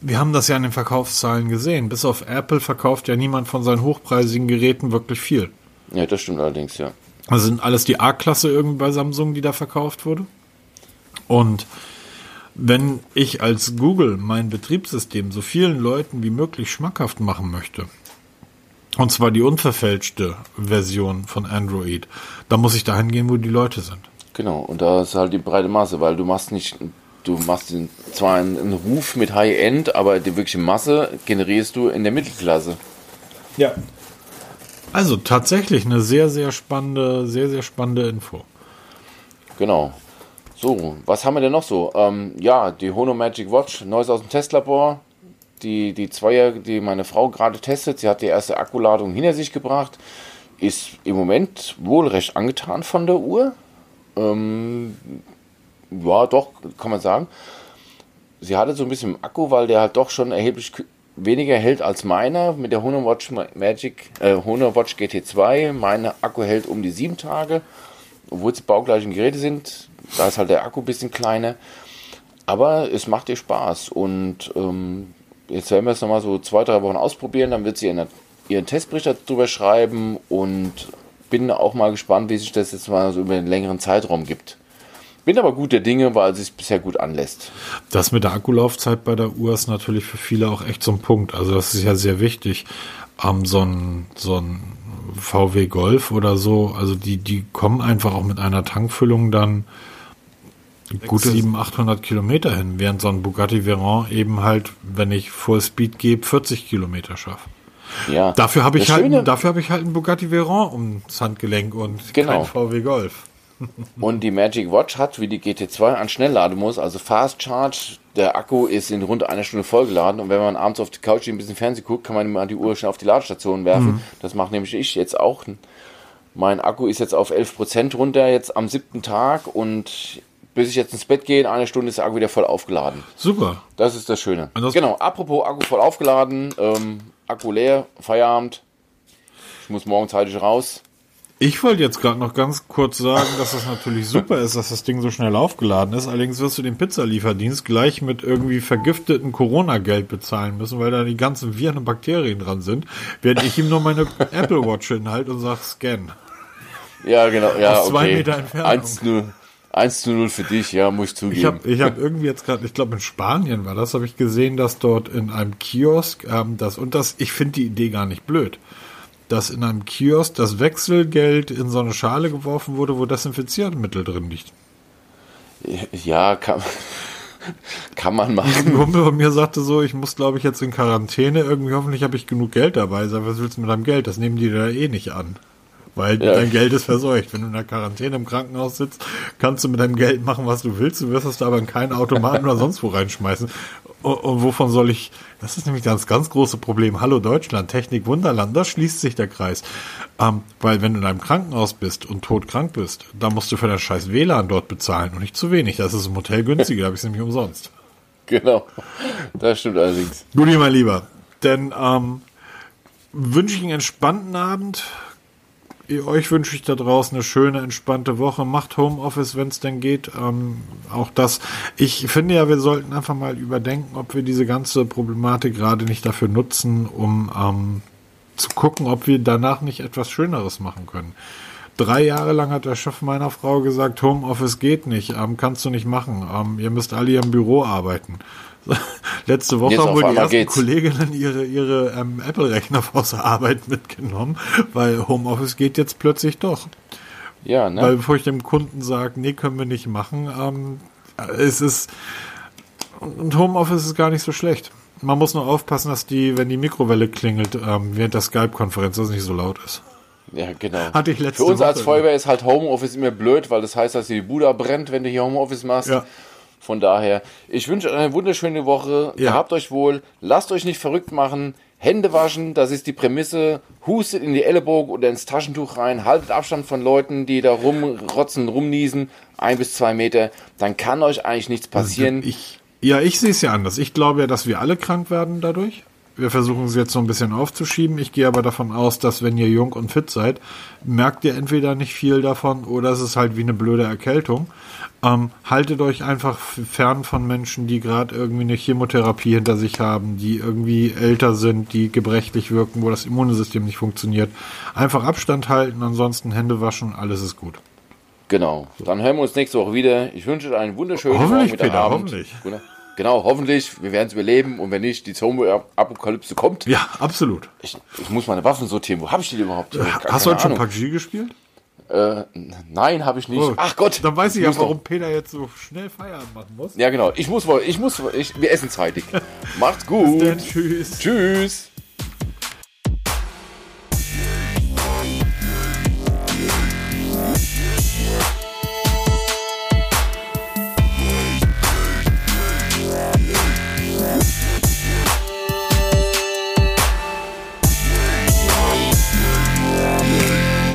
wir haben das ja in den Verkaufszahlen gesehen. Bis auf Apple verkauft ja niemand von seinen hochpreisigen Geräten wirklich viel. Ja, das stimmt allerdings, ja. Also sind alles die A-Klasse irgendwie bei Samsung, die da verkauft wurde. Und wenn ich als Google mein Betriebssystem so vielen Leuten wie möglich schmackhaft machen möchte, und zwar die unverfälschte Version von Android, dann muss ich dahin gehen, wo die Leute sind. Genau, und da ist halt die breite Masse, weil du machst nicht du machst zwar einen, einen Ruf mit High-End, aber die wirkliche Masse generierst du in der Mittelklasse. Ja. Also tatsächlich eine sehr, sehr spannende, sehr, sehr spannende Info. Genau. So, was haben wir denn noch so? Ähm, ja, die Hono Magic Watch, neues aus dem Testlabor. Die, die Zweier, die meine Frau gerade testet, sie hat die erste Akkuladung hinter sich gebracht, ist im Moment wohl recht angetan von der Uhr. Ähm, ja, doch, kann man sagen. Sie hatte so ein bisschen Akku, weil der halt doch schon erheblich weniger hält als meiner mit der Honor Watch Magic, äh, Honor Watch GT2. Mein Akku hält um die sieben Tage, obwohl es baugleichen Geräte sind. Da ist halt der Akku ein bisschen kleiner. Aber es macht ihr Spaß und ähm, jetzt werden wir es nochmal so zwei, drei Wochen ausprobieren. Dann wird sie ihren, ihren Testbericht darüber schreiben und bin auch mal gespannt, wie sich das jetzt mal so über einen längeren Zeitraum gibt. Bin aber guter Dinge, weil es sich bisher gut anlässt. Das mit der Akkulaufzeit bei der Uhr ist natürlich für viele auch echt so ein Punkt. Also das ist ja sehr wichtig. Ähm, so ein, so ein VW Golf oder so, also die, die kommen einfach auch mit einer Tankfüllung dann gute 700, 800 Kilometer hin, während so ein Bugatti Veyron eben halt, wenn ich Full Speed gebe, 40 Kilometer schafft. Ja. Dafür habe ich halt, dafür habe ich halt ein Bugatti Veyron ums Handgelenk und genau. kein VW Golf. Und die Magic Watch hat, wie die GT2, einen Schnelllademodus, also Fast Charge. Der Akku ist in rund einer Stunde vollgeladen und wenn man abends auf die Couch ein bisschen Fernsehen guckt, kann man mal die Uhr schnell auf die Ladestation werfen. Mhm. Das macht nämlich ich jetzt auch. Mein Akku ist jetzt auf 11% runter, jetzt am siebten Tag und bis ich jetzt ins Bett gehe, in einer Stunde ist der Akku wieder voll aufgeladen. Super. Das ist das Schöne. Das genau, apropos Akku voll aufgeladen, ähm, Akku leer, Feierabend. Ich muss morgen zeitig raus. Ich wollte jetzt gerade noch ganz kurz sagen, dass es natürlich super ist, dass das Ding so schnell aufgeladen ist. Allerdings wirst du den Pizzalieferdienst gleich mit irgendwie vergifteten Corona-Geld bezahlen müssen, weil da die ganzen Viren und Bakterien dran sind, während ich ihm nur meine [laughs] Apple Watch hinhalte und sage Scan. Ja, genau. Ja, Aus zwei okay. Meter Entfernung. 1 0, 1 zu 0 für dich, ja, muss ich zugeben. Ich habe ich hab irgendwie jetzt gerade, ich glaube in Spanien war das, habe ich gesehen, dass dort in einem Kiosk ähm, das und das, ich finde die Idee gar nicht blöd dass in einem Kiosk das Wechselgeld in so eine Schale geworfen wurde, wo Desinfiziermittel drin liegt. Ja, kann, kann man machen. Ein Kumpel von mir sagte so, ich muss glaube ich jetzt in Quarantäne, irgendwie hoffentlich habe ich genug Geld dabei. Sag, was willst du mit deinem Geld? Das nehmen die da eh nicht an. Weil ja. dein Geld ist verseucht. Wenn du in der Quarantäne im Krankenhaus sitzt, kannst du mit deinem Geld machen, was du willst. Du wirst es da aber in keinen Automaten oder sonst wo reinschmeißen. Und, und wovon soll ich, das ist nämlich das ganz große Problem. Hallo Deutschland, Technik Wunderland, da schließt sich der Kreis. Ähm, weil wenn du in einem Krankenhaus bist und todkrank bist, dann musst du für dein scheiß WLAN dort bezahlen und nicht zu wenig. Das ist im Hotel günstiger, [laughs] da habe ich es nämlich umsonst. Genau, das stimmt allerdings. Gut, mein Lieber, denn ähm, wünsche ich einen entspannten Abend euch wünsche ich da draußen eine schöne, entspannte Woche. Macht Homeoffice, wenn es denn geht. Ähm, auch das. Ich finde ja, wir sollten einfach mal überdenken, ob wir diese ganze Problematik gerade nicht dafür nutzen, um ähm, zu gucken, ob wir danach nicht etwas Schöneres machen können. drei Jahre lang hat der Chef meiner Frau gesagt, Homeoffice geht nicht, ähm, kannst du nicht machen. Ähm, ihr müsst alle im Büro arbeiten. [laughs] Letzte Woche haben wohl die ersten geht's. Kolleginnen ihre, ihre ähm, Apple-Rechner [laughs] aus der Arbeit mitgenommen, weil Homeoffice geht jetzt plötzlich doch. Ja, ne? Weil bevor ich dem Kunden sage, nee, können wir nicht machen, ähm, es ist und Homeoffice ist gar nicht so schlecht. Man muss nur aufpassen, dass die, wenn die Mikrowelle klingelt, ähm, während der Skype-Konferenz, dass es nicht so laut ist. Ja, genau. Hatte ich letzte Für uns Woche als Feuerwehr ist halt Homeoffice immer blöd, weil das heißt, dass die Bude brennt, wenn du hier Homeoffice machst. Ja. Von daher, ich wünsche euch eine wunderschöne Woche. Ja. Habt euch wohl. Lasst euch nicht verrückt machen. Hände waschen, das ist die Prämisse. Hustet in die Ellenbogen oder ins Taschentuch rein. Haltet Abstand von Leuten, die da rumrotzen, rumniesen. Ein bis zwei Meter. Dann kann euch eigentlich nichts passieren. Ich, ja, ich sehe es ja anders. Ich glaube ja, dass wir alle krank werden dadurch. Wir versuchen es jetzt so ein bisschen aufzuschieben. Ich gehe aber davon aus, dass wenn ihr jung und fit seid, merkt ihr entweder nicht viel davon oder es ist halt wie eine blöde Erkältung. Ähm, haltet euch einfach fern von Menschen, die gerade irgendwie eine Chemotherapie hinter sich haben, die irgendwie älter sind, die gebrechlich wirken, wo das Immunsystem nicht funktioniert. Einfach Abstand halten, ansonsten Hände waschen, alles ist gut. Genau. Dann hören wir uns nächste Woche wieder. Ich wünsche euch einen wunderschönen hoffentlich, Peter, Abend. Hoffentlich. Genau, hoffentlich. Wir werden es überleben und wenn nicht, die Zombie-Apokalypse kommt. Ja, absolut. Ich, ich, muss meine Waffen sortieren. Wo habe ich die überhaupt? Äh, hast du heute schon PUBG gespielt? Äh, nein, habe ich nicht. Oh, Ach Gott. Dann weiß ich ja, warum noch. Peter jetzt so schnell Feierabend machen muss. Ja, genau. Ich muss, ich muss, ich, wir essen zeitig. [laughs] Macht's gut. Dann, tschüss. Tschüss.